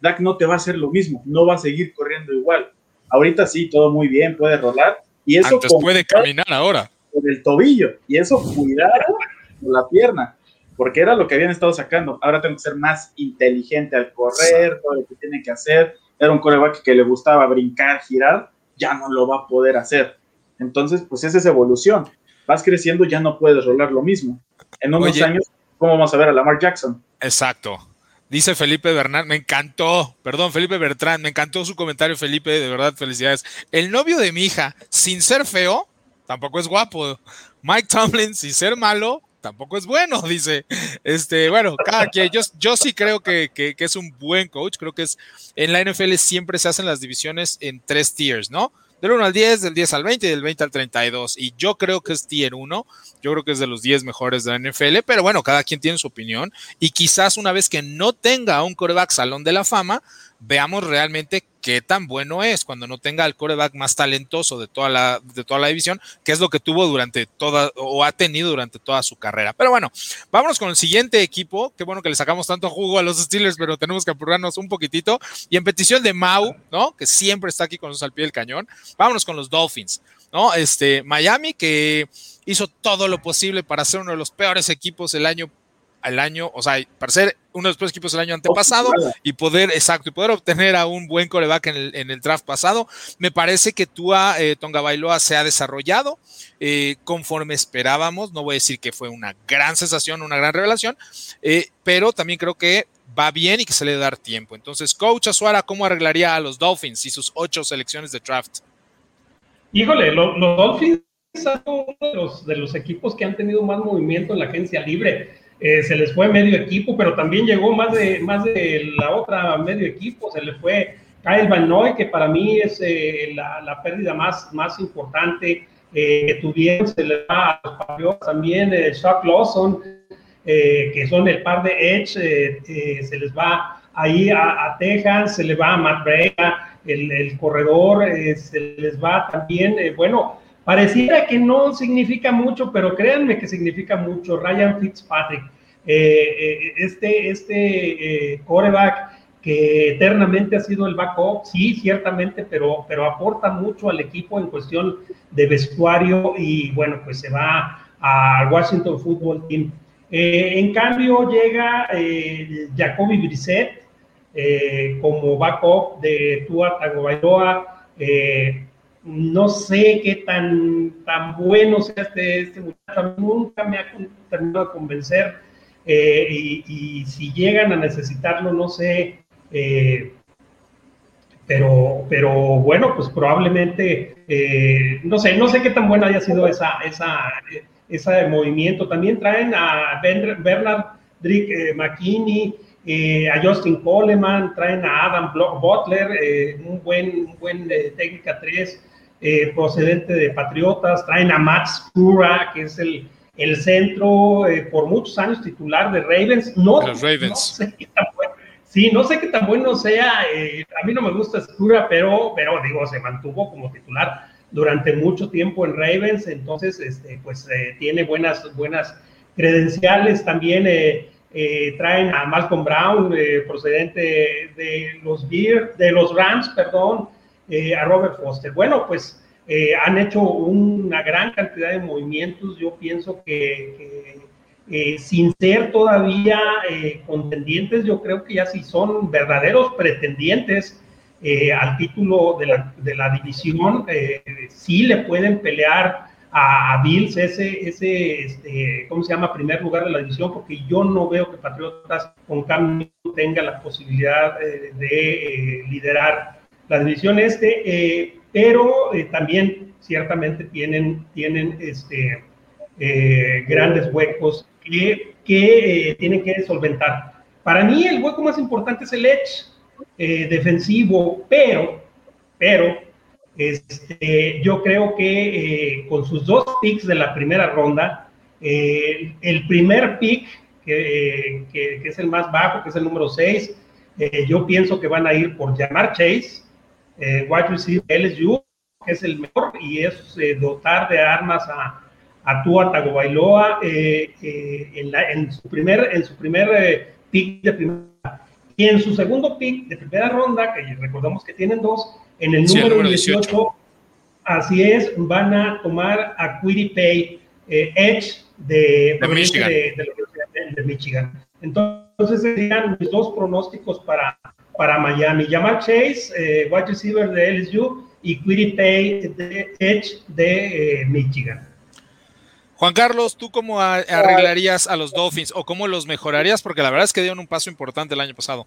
Dak no te va a hacer lo mismo, no va a seguir corriendo igual. Ahorita sí, todo muy bien, puede rolar. Y eso Antes puede caminar ahora. Por el tobillo. Y eso cuidado con la pierna porque era lo que habían estado sacando. Ahora tengo que ser más inteligente al correr, todo lo que tiene que hacer. Era un coreback que le gustaba brincar, girar, ya no lo va a poder hacer. Entonces, pues esa es evolución. Vas creciendo, ya no puedes rolar lo mismo. En unos años, ¿cómo vamos a ver a Lamar Jackson? Exacto. Dice Felipe Bernard, me encantó, perdón, Felipe Bertrand, me encantó su comentario, Felipe, de verdad, felicidades. El novio de mi hija, sin ser feo, tampoco es guapo. Mike Tomlin, sin ser malo, tampoco es bueno, [laughs] dice. Este, bueno, cada quien, yo, yo sí creo que, que, es un buen coach, creo que es, en la NFL siempre se hacen las divisiones en tres tiers, ¿no? Del 1 al 10, del 10 al 20 y del 20 al 32. Y yo creo que es tier 1, yo creo que es de los 10 mejores de la NFL, pero bueno, cada quien tiene su opinión. Y quizás una vez que no tenga un coreback salón de la fama, veamos realmente qué tan bueno es cuando no tenga el coreback más talentoso de toda la, de toda la división, que es lo que tuvo durante toda o ha tenido durante toda su carrera. Pero bueno, vámonos con el siguiente equipo. Qué bueno que le sacamos tanto jugo a los Steelers, pero tenemos que apurarnos un poquitito. Y en petición de Mau, ¿no? Que siempre está aquí con nosotros al pie del cañón, vámonos con los Dolphins, ¿no? Este, Miami que hizo todo lo posible para ser uno de los peores equipos el año al año, o sea, para ser uno de los peores equipos del año antepasado y poder, exacto, y poder obtener a un buen coreback en el, en el draft pasado. Me parece que Tua eh, Tonga Bailoa se ha desarrollado eh, conforme esperábamos. No voy a decir que fue una gran sensación, una gran revelación, eh, pero también creo que va bien y que se le debe dar tiempo. Entonces, coach Azuara, ¿cómo arreglaría a los Dolphins y sus ocho selecciones de draft? Híjole, los, Dolphins son uno de los, de los equipos que han tenido más movimiento en la agencia libre eh, se les fue medio equipo, pero también llegó más de, más de la otra medio equipo, se le fue Kyle Van Noy, que para mí es eh, la, pérdida más, más importante eh, que tuvieron, se le va a los también, Chuck Lawson, que son el par de Edge, se les va ahí a, Texas, se le va a Matt Breda, el, el corredor, se les va también, bueno, Pareciera que no significa mucho, pero créanme que significa mucho. Ryan Fitzpatrick, eh, eh, este, este eh, coreback que eternamente ha sido el backup, sí, ciertamente, pero, pero aporta mucho al equipo en cuestión de vestuario y bueno, pues se va a Washington Football Team. en cambio llega Jacoby Brissett como backup de Tua Tagovailoa, no sé qué tan, tan bueno sea este, este muchacho, nunca me ha terminado de convencer eh, y, si llegan a necesitarlo, no sé, eh, pero, pero bueno, pues probablemente, eh, no sé, no sé qué tan buena haya sido esa, esa, ese movimiento. También traen a Bernard Drick McKinney, a Justin Coleman, traen a Adam Butler, un buen, un buen técnica 3 eh, procedente de Patriotas, traen a Matt Skura, que es el, el centro eh, por muchos años titular de Ravens. No, Ravens. sé qué tan bueno, sí, no sé qué tan bueno sea. Eh, a mí no me gusta Skura, pero, pero digo, se mantuvo como titular durante mucho tiempo en Ravens, entonces, este, pues tiene buenas, buenas credenciales. También traen a Malcolm Brown, procedente de los Beer, de los Rams, perdón. Eh, a Robert Foster. Bueno, pues eh, han hecho una gran cantidad de movimientos. Yo pienso que, eh, sin ser todavía eh, contendientes, yo creo que ya sí son verdaderos pretendientes al título de la, división, sí le pueden pelear a, Bills ese, ese este, ¿cómo se llama?, primer lugar de la división, porque yo no veo que Patriotas con Cam tenga la posibilidad de liderar la división este pero eh, también ciertamente tienen, tienen este, eh, grandes huecos que, que eh, tienen que solventar. Para mí el hueco más importante es el edge defensivo, pero, pero este, yo creo que con sus dos picks de la primera ronda, el primer pick, que, que, es el más bajo, que es el número 6, yo pienso que van a ir por llamar Chase, eh, wide receiver LSU, que es el mejor, y es eh, dotar de armas a, a Tua Tagovailoa eh, eh, en, en, su primer, en su primer pick de primera y en su segundo pick de primera ronda, que recordamos que tienen dos, en el número, 18, así es, van a tomar a Pay Edge de, de, Michigan. de, Michigan. Entonces serían mis dos pronósticos para, para Miami. Jamal Chase, eh, wide receiver de LSU, y Quiddy Pay de Edge de eh, Michigan. Juan Carlos, ¿tú cómo arreglarías a los Dolphins o cómo los mejorarías? Porque la verdad es que dieron un paso importante el año pasado.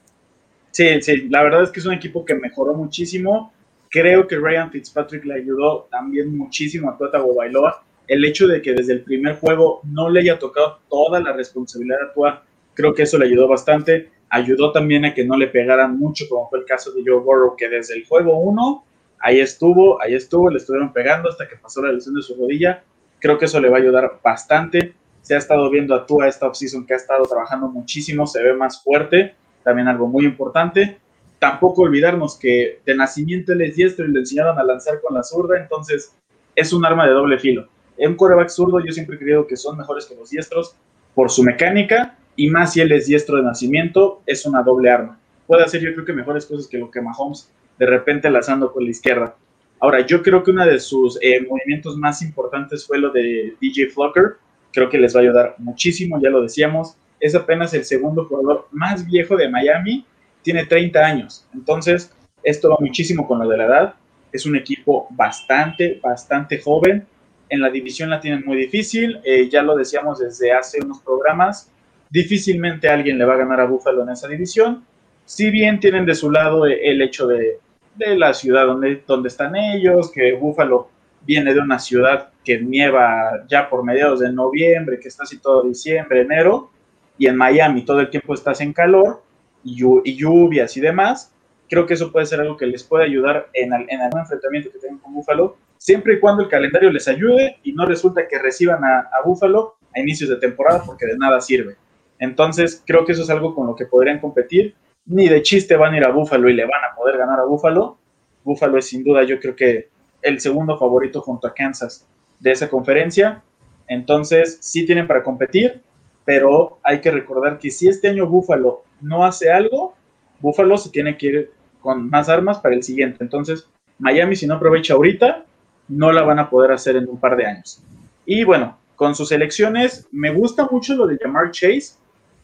Sí, sí, la verdad es que es un equipo que mejoró muchísimo. Creo que Ryan Fitzpatrick le ayudó también muchísimo a Tua Bailoa. El hecho de que desde el primer juego no le haya tocado toda la responsabilidad a Tua, creo que eso le ayudó bastante ayudó también a que no le pegaran mucho, como fue el caso de Joe Burrow, que desde el juego 1, ahí estuvo, ahí estuvo, le estuvieron pegando hasta que pasó la lesión de su rodilla. Creo que eso le va a ayudar bastante. Se ha estado viendo a Tua esta offseason que ha estado trabajando muchísimo, se ve más fuerte, también algo muy importante. Tampoco olvidarnos que de nacimiento él es diestro y le enseñaron a lanzar con la zurda, entonces es un arma de doble filo. En coreback zurdo yo siempre he creído que son mejores que los diestros por su mecánica y más si él es diestro de nacimiento, es una doble arma. Puede hacer yo creo que mejores cosas que lo que Mahomes de repente lanzando con la izquierda. Ahora, yo creo que uno de sus eh, movimientos más importantes fue lo de DJ Flocker. Creo que les va a ayudar muchísimo, ya lo decíamos. Es apenas el segundo jugador más viejo de Miami, tiene 30 años. Entonces, esto va muchísimo con lo de la edad. Es un equipo bastante, bastante joven. En la división la tienen muy difícil. Eh, ya lo decíamos desde hace unos programas difícilmente alguien le va a ganar a Buffalo en esa división. Si bien tienen de su lado el hecho de, la ciudad donde, donde están ellos, que Buffalo viene de una ciudad que nieva ya por mediados de noviembre, que está así todo diciembre, enero, y en Miami todo el tiempo estás en calor y, lluvias y demás, creo que eso puede ser algo que les puede ayudar en, en algún enfrentamiento que tengan con Buffalo, siempre y cuando el calendario les ayude y no resulta que reciban a, a Buffalo a inicios de temporada porque de nada sirve. Entonces, creo que eso es algo con lo que podrían competir. Ni de chiste van a ir a Búfalo y le van a poder ganar a Búfalo. Búfalo es sin duda, yo creo que el segundo favorito junto a Kansas de esa conferencia. Entonces, sí tienen para competir, pero hay que recordar que si este año Búfalo no hace algo, Búfalo se tiene que ir con más armas para el siguiente. Entonces, Miami, si no aprovecha ahorita, no la van a poder hacer en un par de años. Y bueno, con sus elecciones, me gusta mucho lo de llamar Chase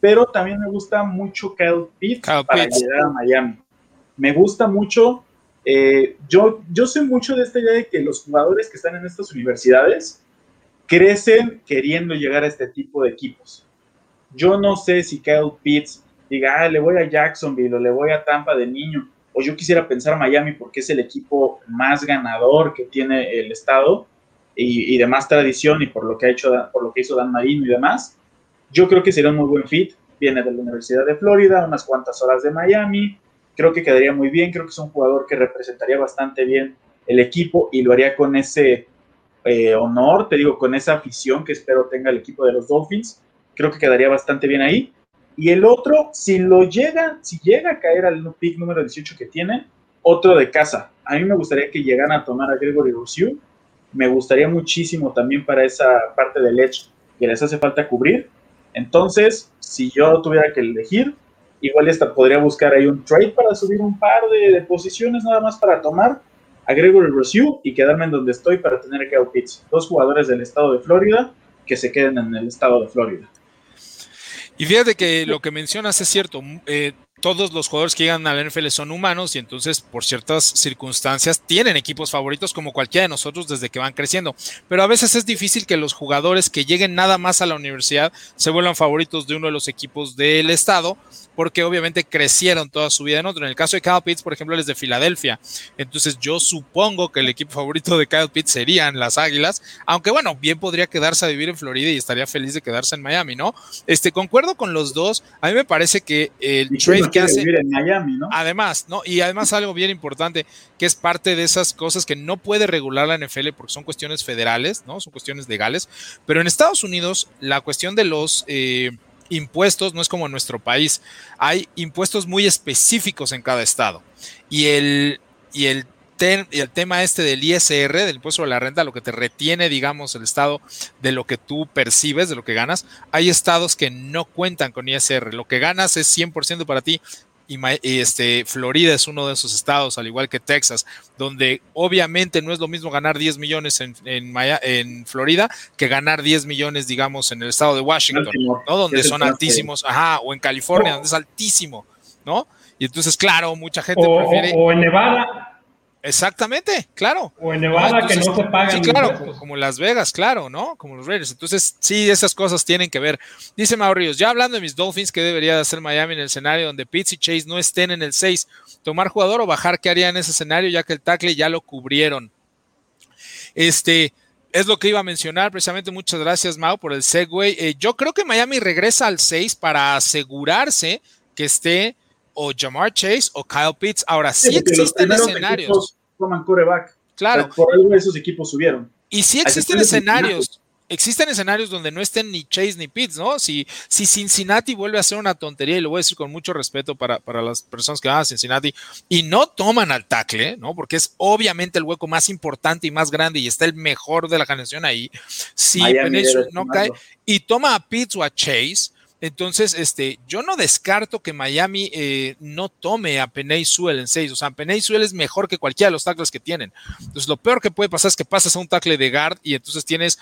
pero también me gusta mucho Kyle Pitts para llegar a Miami. Me gusta mucho, eh, yo, yo sé mucho de esta idea de que los jugadores que están en estas universidades crecen queriendo llegar a este tipo de equipos. Yo no sé si Kyle Pitts diga, ah, le voy a Jacksonville o le voy a Tampa de niño, o yo quisiera pensar Miami porque es el equipo más ganador que tiene el estado y, y de más tradición y por lo que ha hecho, por lo que hizo Dan Marino y demás yo creo que sería un muy buen fit. Viene de la Universidad de Florida, unas cuantas horas de Miami. Creo que quedaría muy bien. Creo que es un jugador que representaría bastante bien el equipo y lo haría con ese eh, honor, te digo, con esa afición que espero tenga el equipo de los Dolphins. Creo que quedaría bastante bien ahí. Y el otro, si lo llega, si llega a caer al pick número 18 que tiene, otro de casa. A mí me gustaría que llegaran a tomar a Gregory Rousseau. Me gustaría muchísimo también para esa parte del edge que les hace falta cubrir. Entonces, si yo tuviera que elegir, igual esta podría buscar ahí un trade para subir un par de, posiciones nada más para tomar, a Gregory Rousseau y quedarme en donde estoy para tener a Kyle Pitts, dos jugadores del estado de Florida que se queden en el estado de Florida. Y fíjate que lo que mencionas es cierto. Eh, todos los jugadores que llegan a la NFL son humanos y entonces por ciertas circunstancias tienen equipos favoritos como cualquiera de nosotros desde que van creciendo. Pero a veces es difícil que los jugadores que lleguen nada más a la universidad se vuelvan favoritos de uno de los equipos del estado porque obviamente crecieron toda su vida en otro. En el caso de Kyle Pitts, por ejemplo, es de Filadelfia. Entonces yo supongo que el equipo favorito de Kyle Pitts serían las Águilas, aunque bueno, bien podría quedarse a vivir en Florida y estaría feliz de quedarse en Miami, ¿no? Este, concuerdo con los dos. A mí me parece que el trade que hace... Vivir en Miami, ¿no? Además, ¿no? Y además algo bien importante, que es parte de esas cosas que no puede regular la NFL porque son cuestiones federales, ¿no? Son cuestiones legales. Pero en Estados Unidos, la cuestión de los... Eh, impuestos, no es como en nuestro país, hay impuestos muy específicos en cada estado. Y el, y el, el tema este del ISR, del impuesto a la renta, lo que te retiene, digamos, el estado de lo que tú percibes, de lo que ganas, hay estados que no cuentan con ISR. Lo que ganas es 100% para ti, y, este, Florida es uno de esos estados, al igual que Texas, donde obviamente no es lo mismo ganar 10 millones en, en, Florida que ganar 10 millones, digamos, en el estado de Washington, ¿no? Donde son altísimos, ajá, o en California, donde es altísimo, ¿no? Y entonces, claro, mucha gente prefiere. O en Nevada, Exactamente, claro. O en Nevada que no se pagan. Sí, claro, como Las Vegas, claro, ¿no? Como los Raiders. Entonces, sí, esas cosas tienen que ver. Dice Mauricio, ya hablando de mis Dolphins, ¿qué debería hacer Miami en el escenario donde Pitts y Chase no estén en el 6? ¿Tomar jugador o bajar? ¿Qué haría en ese escenario ya que el tackle ya lo cubrieron? Este, es lo que iba a mencionar precisamente. Muchas gracias, Mau, por el segue. Eh, yo creo que Miami regresa al 6 para asegurarse que esté o Jamar Chase o Kyle Pitts. Ahora sí, existen escenarios. Toman coreback. Claro. Por algo esos equipos subieron. Y sí existen escenarios. Existen escenarios donde no estén ni Chase ni Pitts, ¿no? Si, si Cincinnati vuelve a hacer una tontería, y lo voy a decir con mucho respeto para, para las personas que van a Cincinnati, y no toman al tackle, ¿no? Porque es obviamente el hueco más importante y más grande y está el mejor de la generación ahí. Si no cae y toma a Pitts o a Chase, entonces, este, yo no descarto que Miami eh, no tome a Peney Suel en 6. O sea, Peney Suel es mejor que cualquiera de los tackles que tienen. Entonces, lo peor que puede pasar es que pasas a un tackle de guard y entonces tienes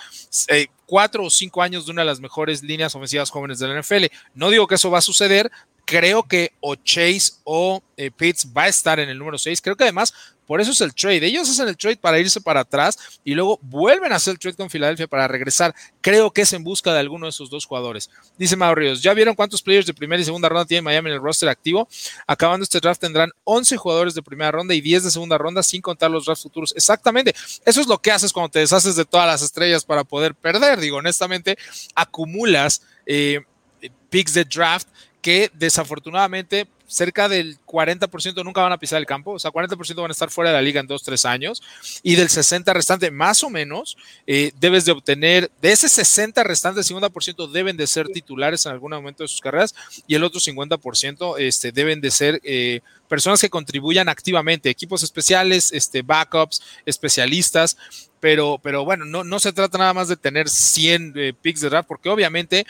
eh, cuatro o cinco años de una de las mejores líneas ofensivas jóvenes de la NFL. No digo que eso va a suceder. Creo que o Chase o eh, Pitts va a estar en el número 6. Creo que además por eso es el trade. Ellos hacen el trade para irse para atrás y luego vuelven a hacer el trade con Filadelfia para regresar. Creo que es en busca de alguno de esos dos jugadores. Dice Mauro Ríos, ¿ya vieron cuántos players de primera y segunda ronda tiene Miami en el roster activo? Acabando este draft tendrán 11 jugadores de primera ronda y 10 de segunda ronda sin contar los drafts futuros. Exactamente. Eso es lo que haces cuando te deshaces de todas las estrellas para poder perder. Digo, honestamente, acumulas eh, picks de draft que desafortunadamente cerca del 40% nunca van a pisar el campo, o sea, 40% van a estar fuera de la liga en dos, tres años, y del 60 restante, más o menos, eh, debes de obtener, de ese 60 restante, el 50% deben de ser titulares en algún momento de sus carreras, y el otro 50% este, deben de ser eh, personas que contribuyan activamente, equipos especiales, este, backups, especialistas, pero, pero bueno, no, no se trata nada más de tener 100 eh, picks de draft, porque obviamente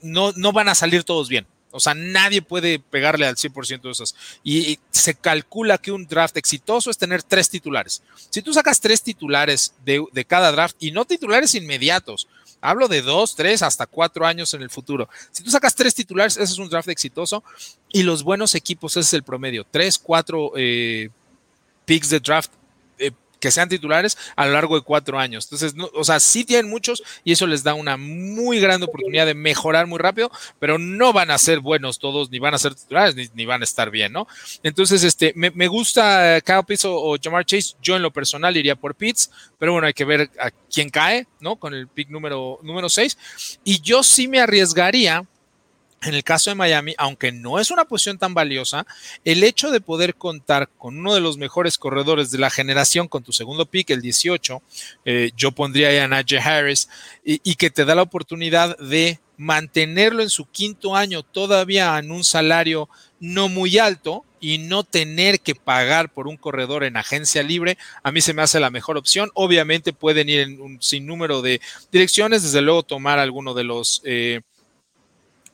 no, no van a salir todos bien. O sea, nadie puede pegarle al 100% de esas. Y, se calcula que un draft exitoso es tener tres titulares. Si tú sacas tres titulares de, cada draft y no titulares inmediatos, hablo de dos, tres, hasta cuatro años en el futuro. Si tú sacas tres titulares, ese es un draft exitoso. Y los buenos equipos, ese es el promedio. Tres, cuatro eh, picks de draft que sean titulares a lo largo de cuatro años. Entonces, o sea, sí tienen muchos y eso les da una muy grande oportunidad de mejorar muy rápido, pero no van a ser buenos todos, ni van a ser titulares, ni, van a estar bien, ¿no? Entonces, este, me, gusta Kyle Pitts o, Jamar Chase. Yo en lo personal iría por Pitts, pero bueno, hay que ver a quién cae, ¿no? Con el pick número, número 6. Y yo sí me arriesgaría en el caso de Miami, aunque no es una posición tan valiosa, el hecho de poder contar con uno de los mejores corredores de la generación, con tu segundo pick, el 18, eh, yo pondría a Najee Harris, y, que te da la oportunidad de mantenerlo en su quinto año todavía en un salario no muy alto y no tener que pagar por un corredor en agencia libre, a mí se me hace la mejor opción. Obviamente pueden ir en un sinnúmero de direcciones, desde luego tomar alguno de los... Eh,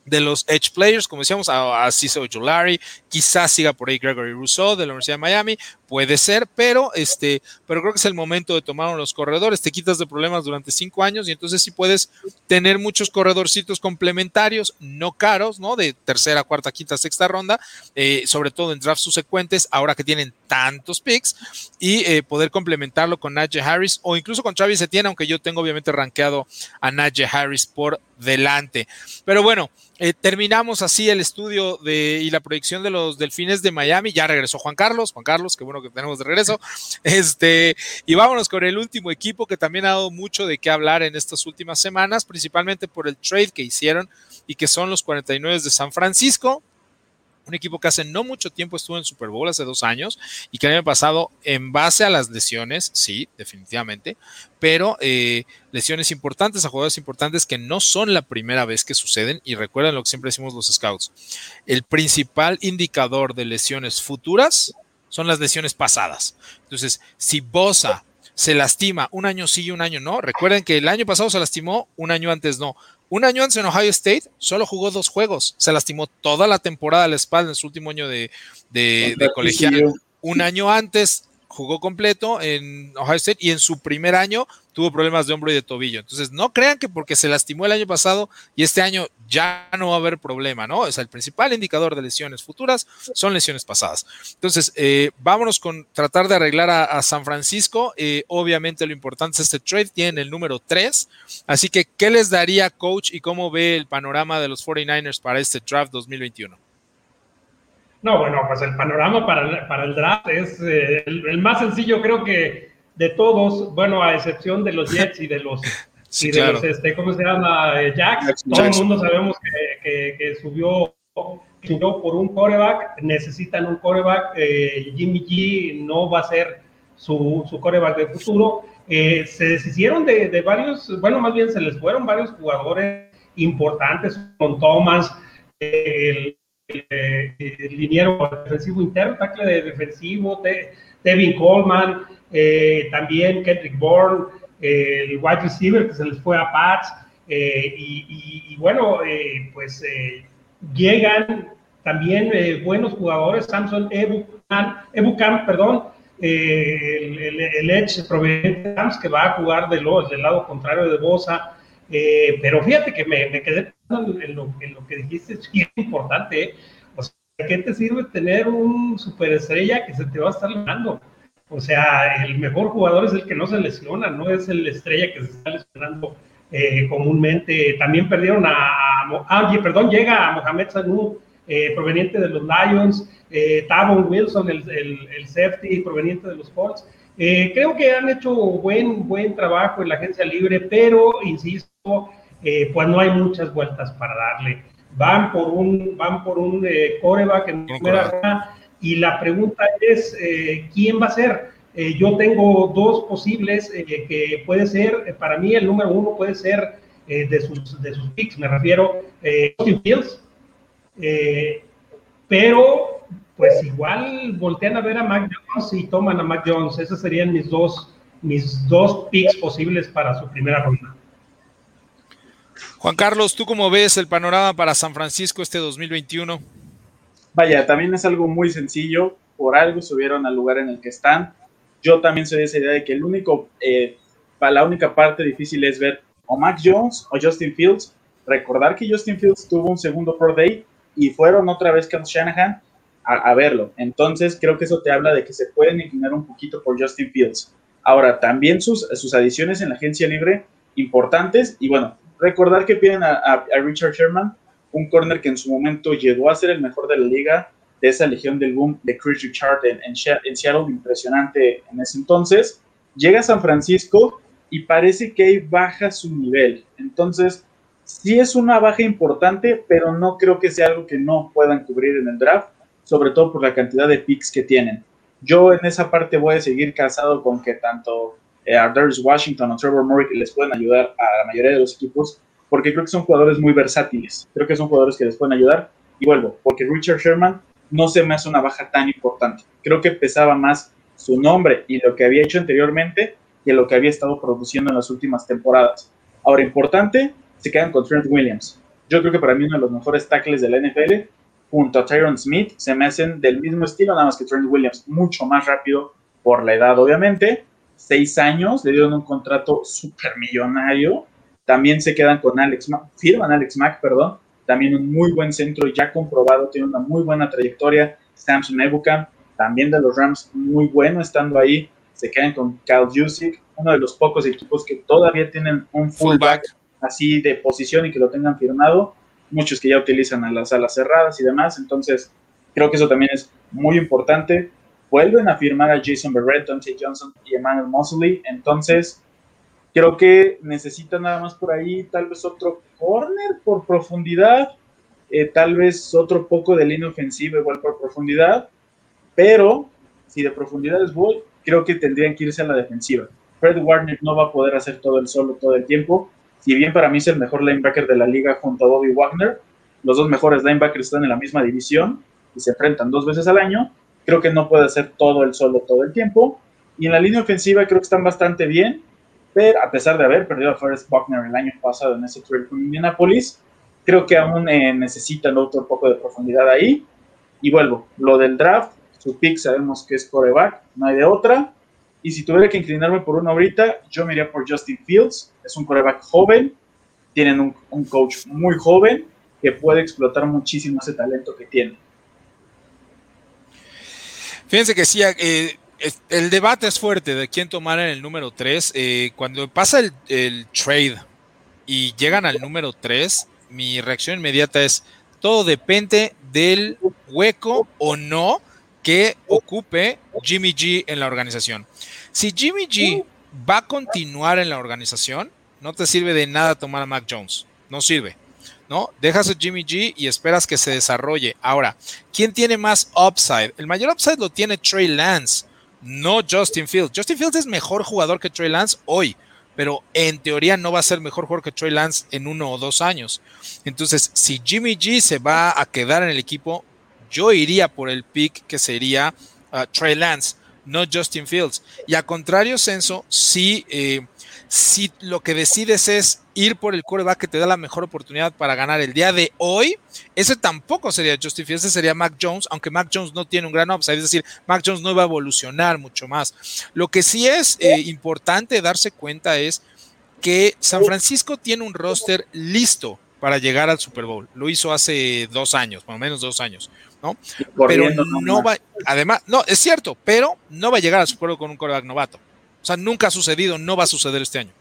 de los edge players, como decíamos, a, a Cicero Jolari, quizás siga por ahí Gregory Rousseau de la Universidad de Miami, puede ser, pero este, pero creo que es el momento de tomar los corredores, te quitas de problemas durante cinco años y entonces sí puedes tener muchos corredorcitos complementarios, no caros, ¿no? De tercera, cuarta, quinta, sexta ronda, eh, sobre todo en drafts subsecuentes, ahora que tienen tantos picks, y eh, poder complementarlo con Najee Harris o incluso con Travis Etienne, aunque yo tengo obviamente rankeado a Najee Harris por delante. Pero bueno, eh, terminamos así el estudio de, y la proyección de los delfines de Miami. Ya regresó Juan Carlos. Juan Carlos, qué bueno que tenemos de regreso. Este, y vámonos con el último equipo que también ha dado mucho de qué hablar en estas últimas semanas, principalmente por el trade que hicieron y que son los 49 de San Francisco un equipo que hace no mucho tiempo estuvo en Super Bowl, hace dos años, y que el año pasado, en base a las lesiones, sí, definitivamente, pero eh, lesiones importantes a jugadores importantes que no son la primera vez que suceden, y recuerden lo que siempre decimos los scouts, el principal indicador de lesiones futuras son las lesiones pasadas. Entonces, si Bosa se lastima un año sí y un año no, recuerden que el año pasado se lastimó, un año antes no. Un año antes en Ohio State solo jugó dos juegos. Se lastimó toda la temporada a la espalda en su último año de, de, de colegial. Un año antes jugó completo en Ohio State y en su primer año tuvo problemas de hombro y de tobillo. Entonces, no crean que porque se lastimó el año pasado y este año ya no va a haber problema, ¿no? O sea, el principal indicador de lesiones futuras son lesiones pasadas. Entonces, eh, vámonos con tratar de arreglar a, San Francisco. Eh, obviamente, lo importante es este trade, tiene el número 3. Así que, ¿qué les daría, coach, y cómo ve el panorama de los 49ers para este draft 2021? No, bueno, pues el panorama para, el draft es eh, el, más sencillo, creo que de todos, bueno, a excepción de los Jets y de los, [laughs] y de los este, ¿cómo se llama? Eh, Jacks. Todo el mundo sabemos que, subió, subió por un coreback, necesitan un coreback. Eh, Jimmy G no va a ser su, su coreback de futuro. se deshicieron de, de, varios, bueno, más bien se les fueron varios jugadores importantes, con Thomas, el eh, el liniero defensivo interno, tackle de defensivo, Devin Coleman, eh, también Kendrick Bourne, eh, el wide receiver que se les fue a Pats, y, bueno, pues llegan también buenos jugadores, Samson Ebucam, perdón, el, Edge proveniente de que va a jugar del lado contrario de Bosa, eh, pero fíjate que me, quedé pensando en lo, que dijiste, es importante. ¿eh? O sea, ¿qué te sirve tener un superestrella que se te va a estar ganando? O sea, el mejor jugador es el que no se lesiona, no es el estrella que se está lesionando eh, comúnmente. También perdieron a, ah, perdón, llega a Mohamed Sanu, proveniente de los Lions, Tavon Wilson, el, el, el, safety proveniente de los Colts. creo que han hecho buen, buen trabajo en la agencia libre, pero insisto, eh, pues no hay muchas vueltas para darle. Van por un, van por un eh, coreback en primera y la pregunta es, eh, ¿quién va a ser? yo tengo dos posibles que puede ser, para mí el número uno puede ser de, sus, de sus picks, me refiero a Fields, pero pues igual voltean a ver a Mac Jones y toman a Mac Jones. Esos serían mis dos, mis dos picks posibles para su primera ronda. Juan Carlos, ¿tú cómo ves el panorama para San Francisco este 2021? Vaya, también es algo muy sencillo. Por algo subieron al lugar en el que están. Yo también soy de esa idea de que el único, eh, la única parte difícil es ver o Max Jones o Justin Fields. Recordar que Justin Fields tuvo un segundo Pro Day y fueron otra vez con Shanahan a, verlo. Entonces creo que eso te habla de que se pueden inclinar un poquito por Justin Fields. Ahora, también sus, sus adiciones en la agencia libre importantes y bueno, Recordar que piden a, Richard Sherman, un corner que en su momento llegó a ser el mejor de la liga, de esa legión del boom de Chris Richard en, en, Seattle, impresionante en ese entonces. Llega a San Francisco y parece que ahí baja su nivel. Entonces, sí es una baja importante, pero no creo que sea algo que no puedan cubrir en el draft, sobre todo por la cantidad de picks que tienen. Yo en esa parte voy a seguir casado con que tanto eh, a Darius Washington o Trevor Murray que les pueden ayudar a la mayoría de los equipos, porque creo que son jugadores muy versátiles. Creo que son jugadores que les pueden ayudar. Y vuelvo, porque Richard Sherman no se me hace una baja tan importante. Creo que pesaba más su nombre y lo que había hecho anteriormente que lo que había estado produciendo en las últimas temporadas. Ahora, importante, se quedan con Trent Williams. Yo creo que para mí uno de los mejores tackles de la NFL junto a Tyron Smith se me hacen del mismo estilo, nada más que Trent Williams mucho más rápido por la edad, obviamente. Seis años, le dieron un contrato súper millonario. También se quedan con Alex Mack, firman Alex Mack, perdón. También un muy buen centro ya comprobado, tiene una muy buena trayectoria. Samson Ebuka, también de los Rams, muy bueno estando ahí. Se quedan con Cal Jusic, uno de los pocos equipos que todavía tienen un fullback así de posición y que lo tengan firmado muchos que ya utilizan a las alas cerradas y demás, entonces creo que eso también es muy importante. Vuelven a firmar a Jason Barrett, Dante Johnson y Emmanuel Mosley, entonces creo que necesitan nada más por ahí tal vez otro corner por profundidad, eh, tal vez otro poco de línea ofensiva igual por profundidad, pero si de profundidad es voy, creo que tendrían que irse a la defensiva. Fred Warner no va a poder hacer todo el solo todo el tiempo, si bien para mí es el mejor linebacker de la liga junto a Bobby Wagner, los dos mejores linebackers están en la misma división y se enfrentan dos veces al año, creo que no puede hacer todo el solo todo el tiempo. Y en la línea ofensiva creo que están bastante bien, pero a pesar de haber perdido a Forrest Buckner el año pasado en ese trade con Indianapolis, creo que aún eh, necesitan otro poco de profundidad ahí. Y vuelvo, lo del draft, su pick sabemos que es coreback, no hay de otra. Y si tuviera que inclinarme por una ahorita, yo me iría por Justin Fields. Es un coreback joven, tienen un, coach muy joven que puede explotar muchísimo ese talento que tiene. Fíjense que sí, eh, el debate es fuerte de quién tomar en el número 3. Eh, cuando pasa el, el, trade y llegan al número 3, mi reacción inmediata es, todo depende del hueco o no que ocupe Jimmy G en la organización. Si Jimmy G va a continuar en la organización, no te sirve de nada tomar a Mac Jones. No sirve. ¿No? Dejas a Jimmy G y esperas que se desarrolle. Ahora, ¿quién tiene más upside? El mayor upside lo tiene Trey Lance, no Justin Fields. Justin Fields es mejor jugador que Trey Lance hoy, pero en teoría no va a ser mejor jugador que Trey Lance en uno o dos años. Entonces, si Jimmy G se va a quedar en el equipo, yo iría por el pick que sería uh, Trey Lance, no Justin Fields. Y a contrario, Censo, si, eh, si lo que decides es ir por el quarterback que te da la mejor oportunidad para ganar el día de hoy, ese tampoco sería Justin Fields, ese sería Mac Jones, aunque Mac Jones no tiene un gran upside, es decir, Mac Jones no va a evolucionar mucho más. Lo que sí es eh, importante darse cuenta es que San Francisco tiene un roster listo para llegar al Super Bowl. Lo hizo hace dos años, por lo menos dos años. ¿no? Pero no va, además, no, es cierto, pero no va a llegar a su pueblo con un coreback novato. O sea, nunca ha sucedido, no va a suceder este año.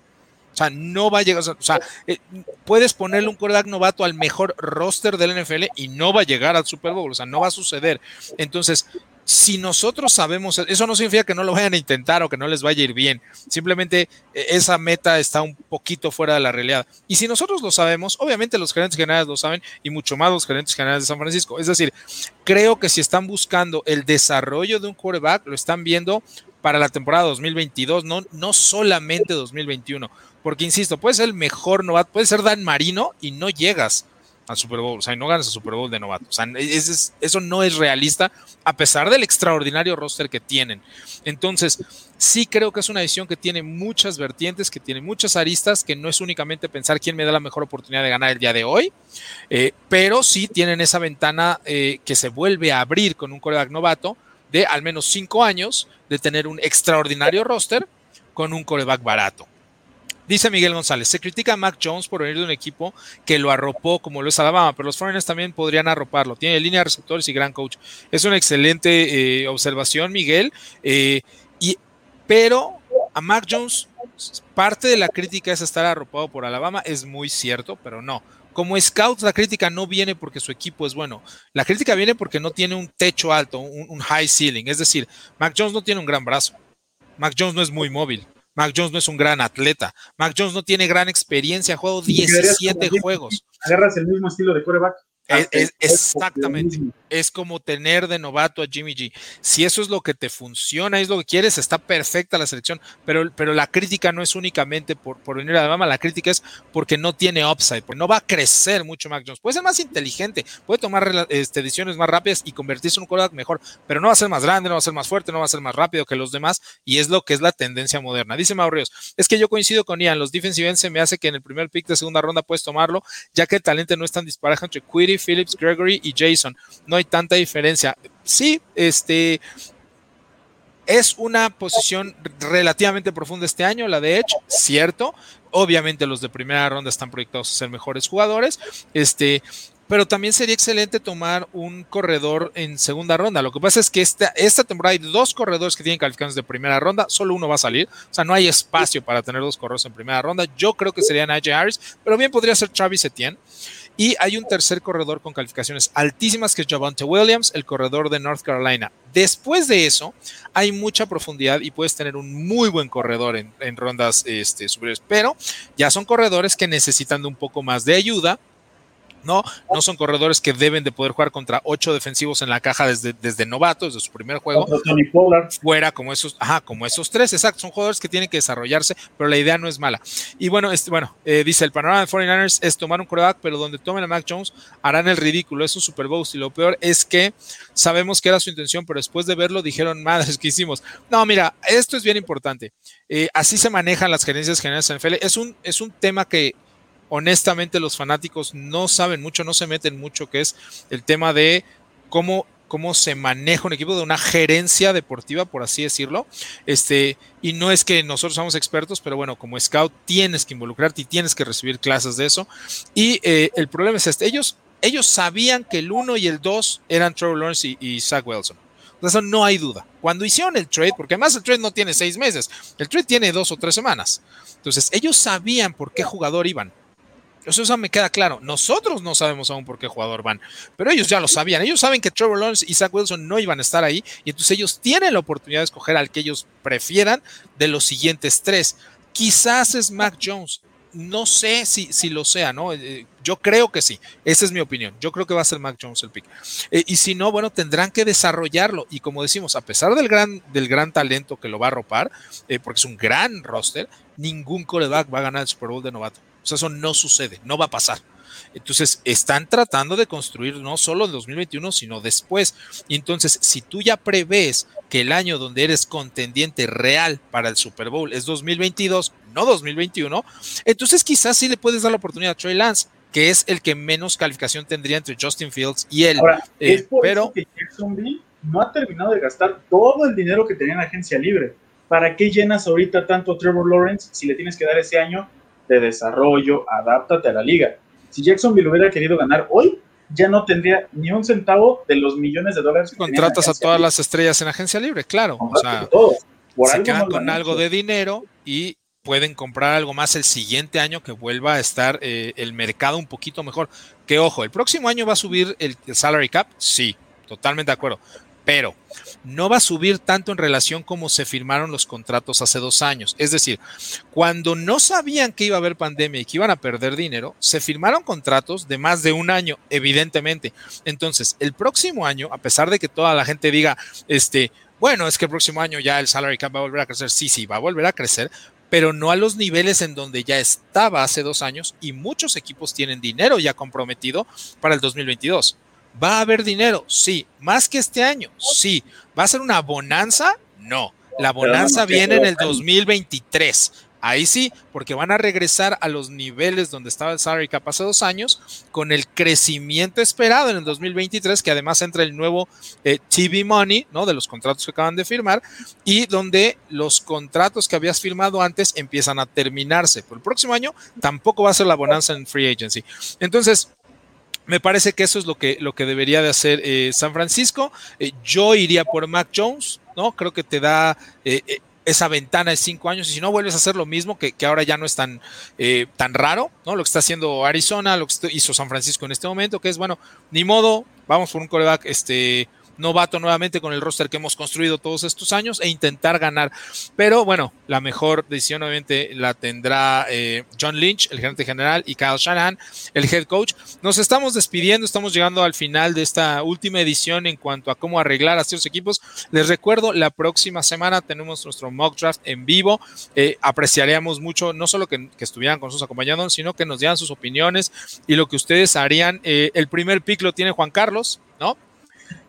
O sea, no va a llegar, o sea, eh, puedes ponerle un coreback novato al mejor roster del NFL y no va a llegar al Super Bowl, o sea, no va a suceder. Entonces, si nosotros sabemos, eso no significa que no lo vayan a intentar o que no les vaya a ir bien. Simplemente eh, esa meta está un poquito fuera de la realidad. Y si nosotros lo sabemos, obviamente los gerentes generales lo saben y mucho más los gerentes generales de San Francisco. Es decir, creo que si están buscando el desarrollo de un quarterback, lo están viendo para la temporada 2022, no, no solamente 2021. Porque, insisto, puede ser el mejor novato, puede ser Dan Marino y no llegas al Super Bowl, o sea, no ganas el Super Bowl de novato. O sea, eso no es realista a pesar del extraordinario roster que tienen. Entonces, sí creo que es una decisión que tiene muchas vertientes, que tiene muchas aristas, que no es únicamente pensar quién me da la mejor oportunidad de ganar el día de hoy, eh, pero sí tienen esa ventana eh, que se vuelve a abrir con un coreback novato de al menos cinco años de tener un extraordinario roster con un coreback barato. Dice Miguel González, se critica a Mac Jones por venir de un equipo que lo arropó como lo es Alabama, pero los Foreigners también podrían arroparlo. Tiene línea de receptores y gran coach. Es una excelente eh, observación, Miguel. Eh, y, pero a Mac Jones, parte de la crítica es estar arropado por Alabama, es muy cierto, pero no. Como scout, la crítica no viene porque su equipo es bueno. La crítica viene porque no tiene un techo alto, un, un high ceiling. Es decir, Mac Jones no tiene un gran brazo. Mac Jones no es muy móvil. Mac Jones no es un gran atleta. Mac Jones no tiene gran experiencia, ha jugado 17 juegos. Agarras el mismo estilo de quarterback. Es, exactamente. Es como tener de novato a Jimmy G. Si eso es lo que te funciona, es lo que quieres, está perfecta la selección. Pero, pero la crítica no es únicamente por, por venir a Alabama, la crítica es porque no tiene upside, porque no va a crecer mucho Mac Jones. Puede ser más inteligente, puede tomar este, decisiones más rápidas y convertirse en un quarterback mejor, pero no va a ser más grande, no va a ser más fuerte, no va a ser más rápido que los demás. Y es lo que es la tendencia moderna. Dice Maurios, es que yo coincido con Ian, los defensive ends se me hace que en el primer pick de segunda ronda puedes tomarlo, ya que el talento no es tan disparejo entre Quiddy, Phillips, Gregory y Jason. No hay tanta diferencia. Sí, este, es una posición relativamente profunda este año, la de Edge, cierto. Obviamente los de primera ronda están proyectados a ser mejores jugadores. Este, pero también sería excelente tomar un corredor en segunda ronda. Lo que pasa es que esta, esta temporada hay dos corredores que tienen calificaciones de primera ronda, solo uno va a salir, o sea, no hay espacio para tener dos corredores en primera ronda. Yo creo que sería Najee Harris, pero bien podría ser Travis Etienne. Y hay un tercer corredor con calificaciones altísimas que es Javante Williams, el corredor de North Carolina. Después de eso, hay mucha profundidad y puedes tener un muy buen corredor en, rondas este, superiores, pero ya son corredores que necesitan de un poco más de ayuda ¿no? No son corredores que deben de poder jugar contra ocho defensivos en la caja desde, desde novato, desde su primer juego. Fuera como esos, ajá, como esos tres, exacto. Son jugadores que tienen que desarrollarse, pero la idea no es mala. Y bueno, este, bueno, eh, dice el panorama de 49ers es tomar un coreback, pero donde tomen a Mac Jones harán el ridículo. Es un Super Bowl. Y lo peor es que sabemos que era su intención, pero después de verlo dijeron, [laughs] madres, ¿qué hicimos? No, mira, esto es bien importante. Eh, así se manejan las gerencias generales en NFL. Es un, es un tema que honestamente los fanáticos no saben mucho, no se meten mucho, que es el tema de cómo, cómo se maneja un equipo de una gerencia deportiva, por así decirlo. Este, y no es que nosotros somos expertos, pero bueno, como scout tienes que involucrarte y tienes que recibir clases de eso. Y eh, el problema es este, ellos, ellos sabían que el 1 y el 2 eran Trevor Lawrence y, Zach Wilson. De eso no hay duda. Cuando hicieron el trade, porque además el trade no tiene seis meses, el trade tiene dos o tres semanas. Entonces, ellos sabían por qué jugador iban. Eso, me queda claro. Nosotros no sabemos aún por qué jugador van, pero ellos ya lo sabían. Ellos saben que Trevor Lawrence y Zach Wilson no iban a estar ahí y entonces ellos tienen la oportunidad de escoger al que ellos prefieran de los siguientes tres. Quizás es Mac Jones. No sé si, si lo sea, ¿no? Eh, yo creo que sí. Esa es mi opinión. Yo creo que va a ser Mac Jones el pick. Eh, y si no, bueno, tendrán que desarrollarlo. Y como decimos, a pesar del gran, del gran talento que lo va a arropar, eh, porque es un gran roster, ningún coreback va a ganar el Super Bowl de novato. O sea, eso no sucede, no va a pasar. Entonces, están tratando de construir no solo en 2021, sino después. Y entonces, si tú ya prevés que el año donde eres contendiente real para el Super Bowl es 2022, no 2021, entonces quizás sí le puedes dar la oportunidad a Trey Lance, que es el que menos calificación tendría entre Justin Fields y él. Ahora, eh, es por pero eso que Jacksonville no ha terminado de gastar todo el dinero que tenía en la agencia libre. ¿Para qué llenas ahorita tanto a Trevor Lawrence si le tienes que dar ese año de desarrollo, adáptate a la liga. Si Jacksonville hubiera querido ganar hoy, ya no tendría ni un centavo de los millones de dólares. Que Contratas a todas las estrellas en agencia libre, claro. O sea, se quedan con algo de dinero y pueden comprar algo más el siguiente año que vuelva a estar eh, el mercado un poquito mejor. Que ojo, el próximo año va a subir el salary cap, sí, totalmente de acuerdo pero no va a subir tanto en relación como se firmaron los contratos hace dos años. Es decir, cuando no sabían que iba a haber pandemia y que iban a perder dinero, se firmaron contratos de más de un año, evidentemente. Entonces, el próximo año, a pesar de que toda la gente diga, este, bueno, es que el próximo año ya el salary cap va a volver a crecer, sí, sí, va a volver a crecer, pero no a los niveles en donde ya estaba hace dos años y muchos equipos tienen dinero ya comprometido para el 2022. ¿Va a haber dinero? Sí. ¿Más que este año? Sí. ¿Va a ser una bonanza? No. La bonanza viene en el 2023. Ahí sí, porque van a regresar a los niveles donde estaba el salary cap hace dos años, con el crecimiento esperado en el 2023, que además entra el nuevo eh, TV Money, ¿no? De los contratos que acaban de firmar, y donde los contratos que habías firmado antes empiezan a terminarse. Pero el próximo año tampoco va a ser la bonanza en free agency. Entonces, me parece que eso es lo que, lo que debería de hacer eh, San Francisco. Eh, yo iría por Mac Jones, ¿no? Creo que te da eh, esa ventana de cinco años y si no vuelves a hacer lo mismo, que, que ahora ya no es tan, tan raro, ¿no? Lo que está haciendo Arizona, lo que hizo San Francisco en este momento, que es, bueno, ni modo, vamos por un coreback este, novato nuevamente con el roster que hemos construido todos estos años e intentar ganar. Pero bueno, la mejor decisión obviamente la tendrá eh, John Lynch, el gerente general, y Kyle Shanahan, el head coach. Nos estamos despidiendo, estamos llegando al final de esta última edición en cuanto a cómo arreglar a estos equipos. Les recuerdo, la próxima semana tenemos nuestro mock draft en vivo. Eh, apreciaríamos mucho no solo que, estuvieran con sus acompañados, sino que nos dieran sus opiniones y lo que ustedes harían. Eh, el primer pick lo tiene Juan Carlos, ¿no?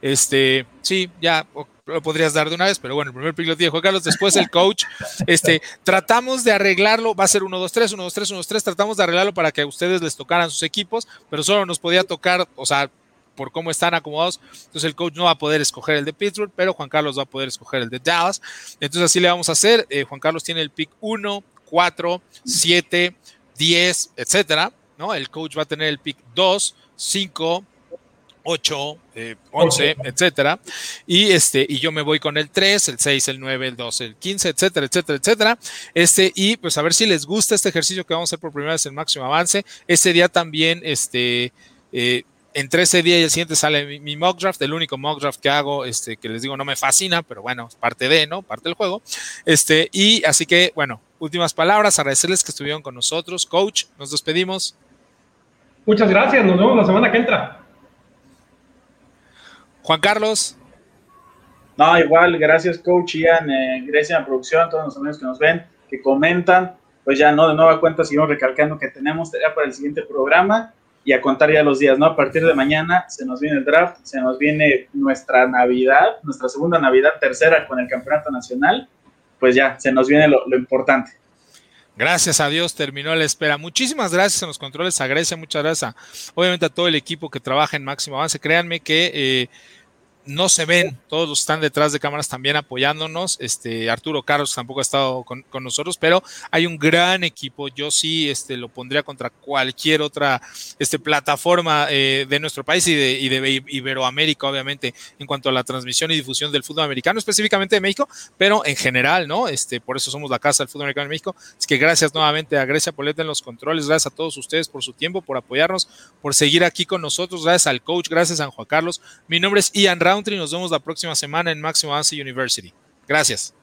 Este, sí, ya lo podrías dar de una vez, pero bueno, el primer pick lo tiene Juan Carlos, después el coach, este, tratamos de arreglarlo, va a ser 1, 2, 3, 1, 2, 3, 1, 2, 3, tratamos de arreglarlo para que a ustedes les tocaran sus equipos, pero solo nos podía tocar, o sea, por cómo están acomodados, entonces el coach no va a poder escoger el de Pittsburgh, pero Juan Carlos va a poder escoger el de Dallas, entonces así le vamos a hacer, eh, Juan Carlos tiene el pick 1, 4, 7, 10, etcétera, ¿no? El coach va a tener el pick 2, 5, 8, eh, 11, etcétera. Y este, y yo me voy con el 3, el 6, el 9, el 12, el 15, etcétera, etcétera, etcétera. Este, y pues a ver si les gusta este ejercicio que vamos a hacer por primera vez en máximo avance. Ese día también, este, eh, entre ese día y el siguiente sale mi, mock draft, el único mock draft que hago, este, que les digo no me fascina, pero bueno, es parte de, ¿no? Parte del juego. Este, y así que, bueno, últimas palabras, agradecerles que estuvieron con nosotros. Coach, nos despedimos. Muchas gracias, nos vemos la semana que entra. Juan Carlos. No, igual, gracias coach Ian, eh, gracias a la producción, todos los amigos que nos ven, que comentan, pues ya no, de nueva cuenta seguimos recalcando que tenemos para el siguiente programa y a contar ya los días, ¿no? A partir de mañana se nos viene el draft, se nos viene nuestra Navidad, nuestra segunda Navidad, tercera con el Campeonato Nacional, pues ya, se nos viene lo importante. Gracias a Dios terminó la espera. Muchísimas gracias a los controles, a Grecia, muchas gracias obviamente a todo el equipo que trabaja en Máximo Avance. Créanme que eh, no se ven, todos están detrás de cámaras también apoyándonos. Este, Arturo Carlos tampoco ha estado con, nosotros, pero hay un gran equipo. Yo sí este, lo pondría contra cualquier otra este, plataforma eh, de nuestro país y de, y de, Iberoamérica, obviamente, en cuanto a la transmisión y difusión del fútbol americano, específicamente de México, pero en general, ¿no? Este, por eso somos la casa del fútbol americano en México. Es que gracias nuevamente a Grecia Poleta en los controles, gracias a todos ustedes por su tiempo, por apoyarnos, por seguir aquí con nosotros, gracias al coach, gracias a Juan Carlos. Mi nombre es Ian Round nos vemos la próxima semana en Máximo Avance University. Gracias.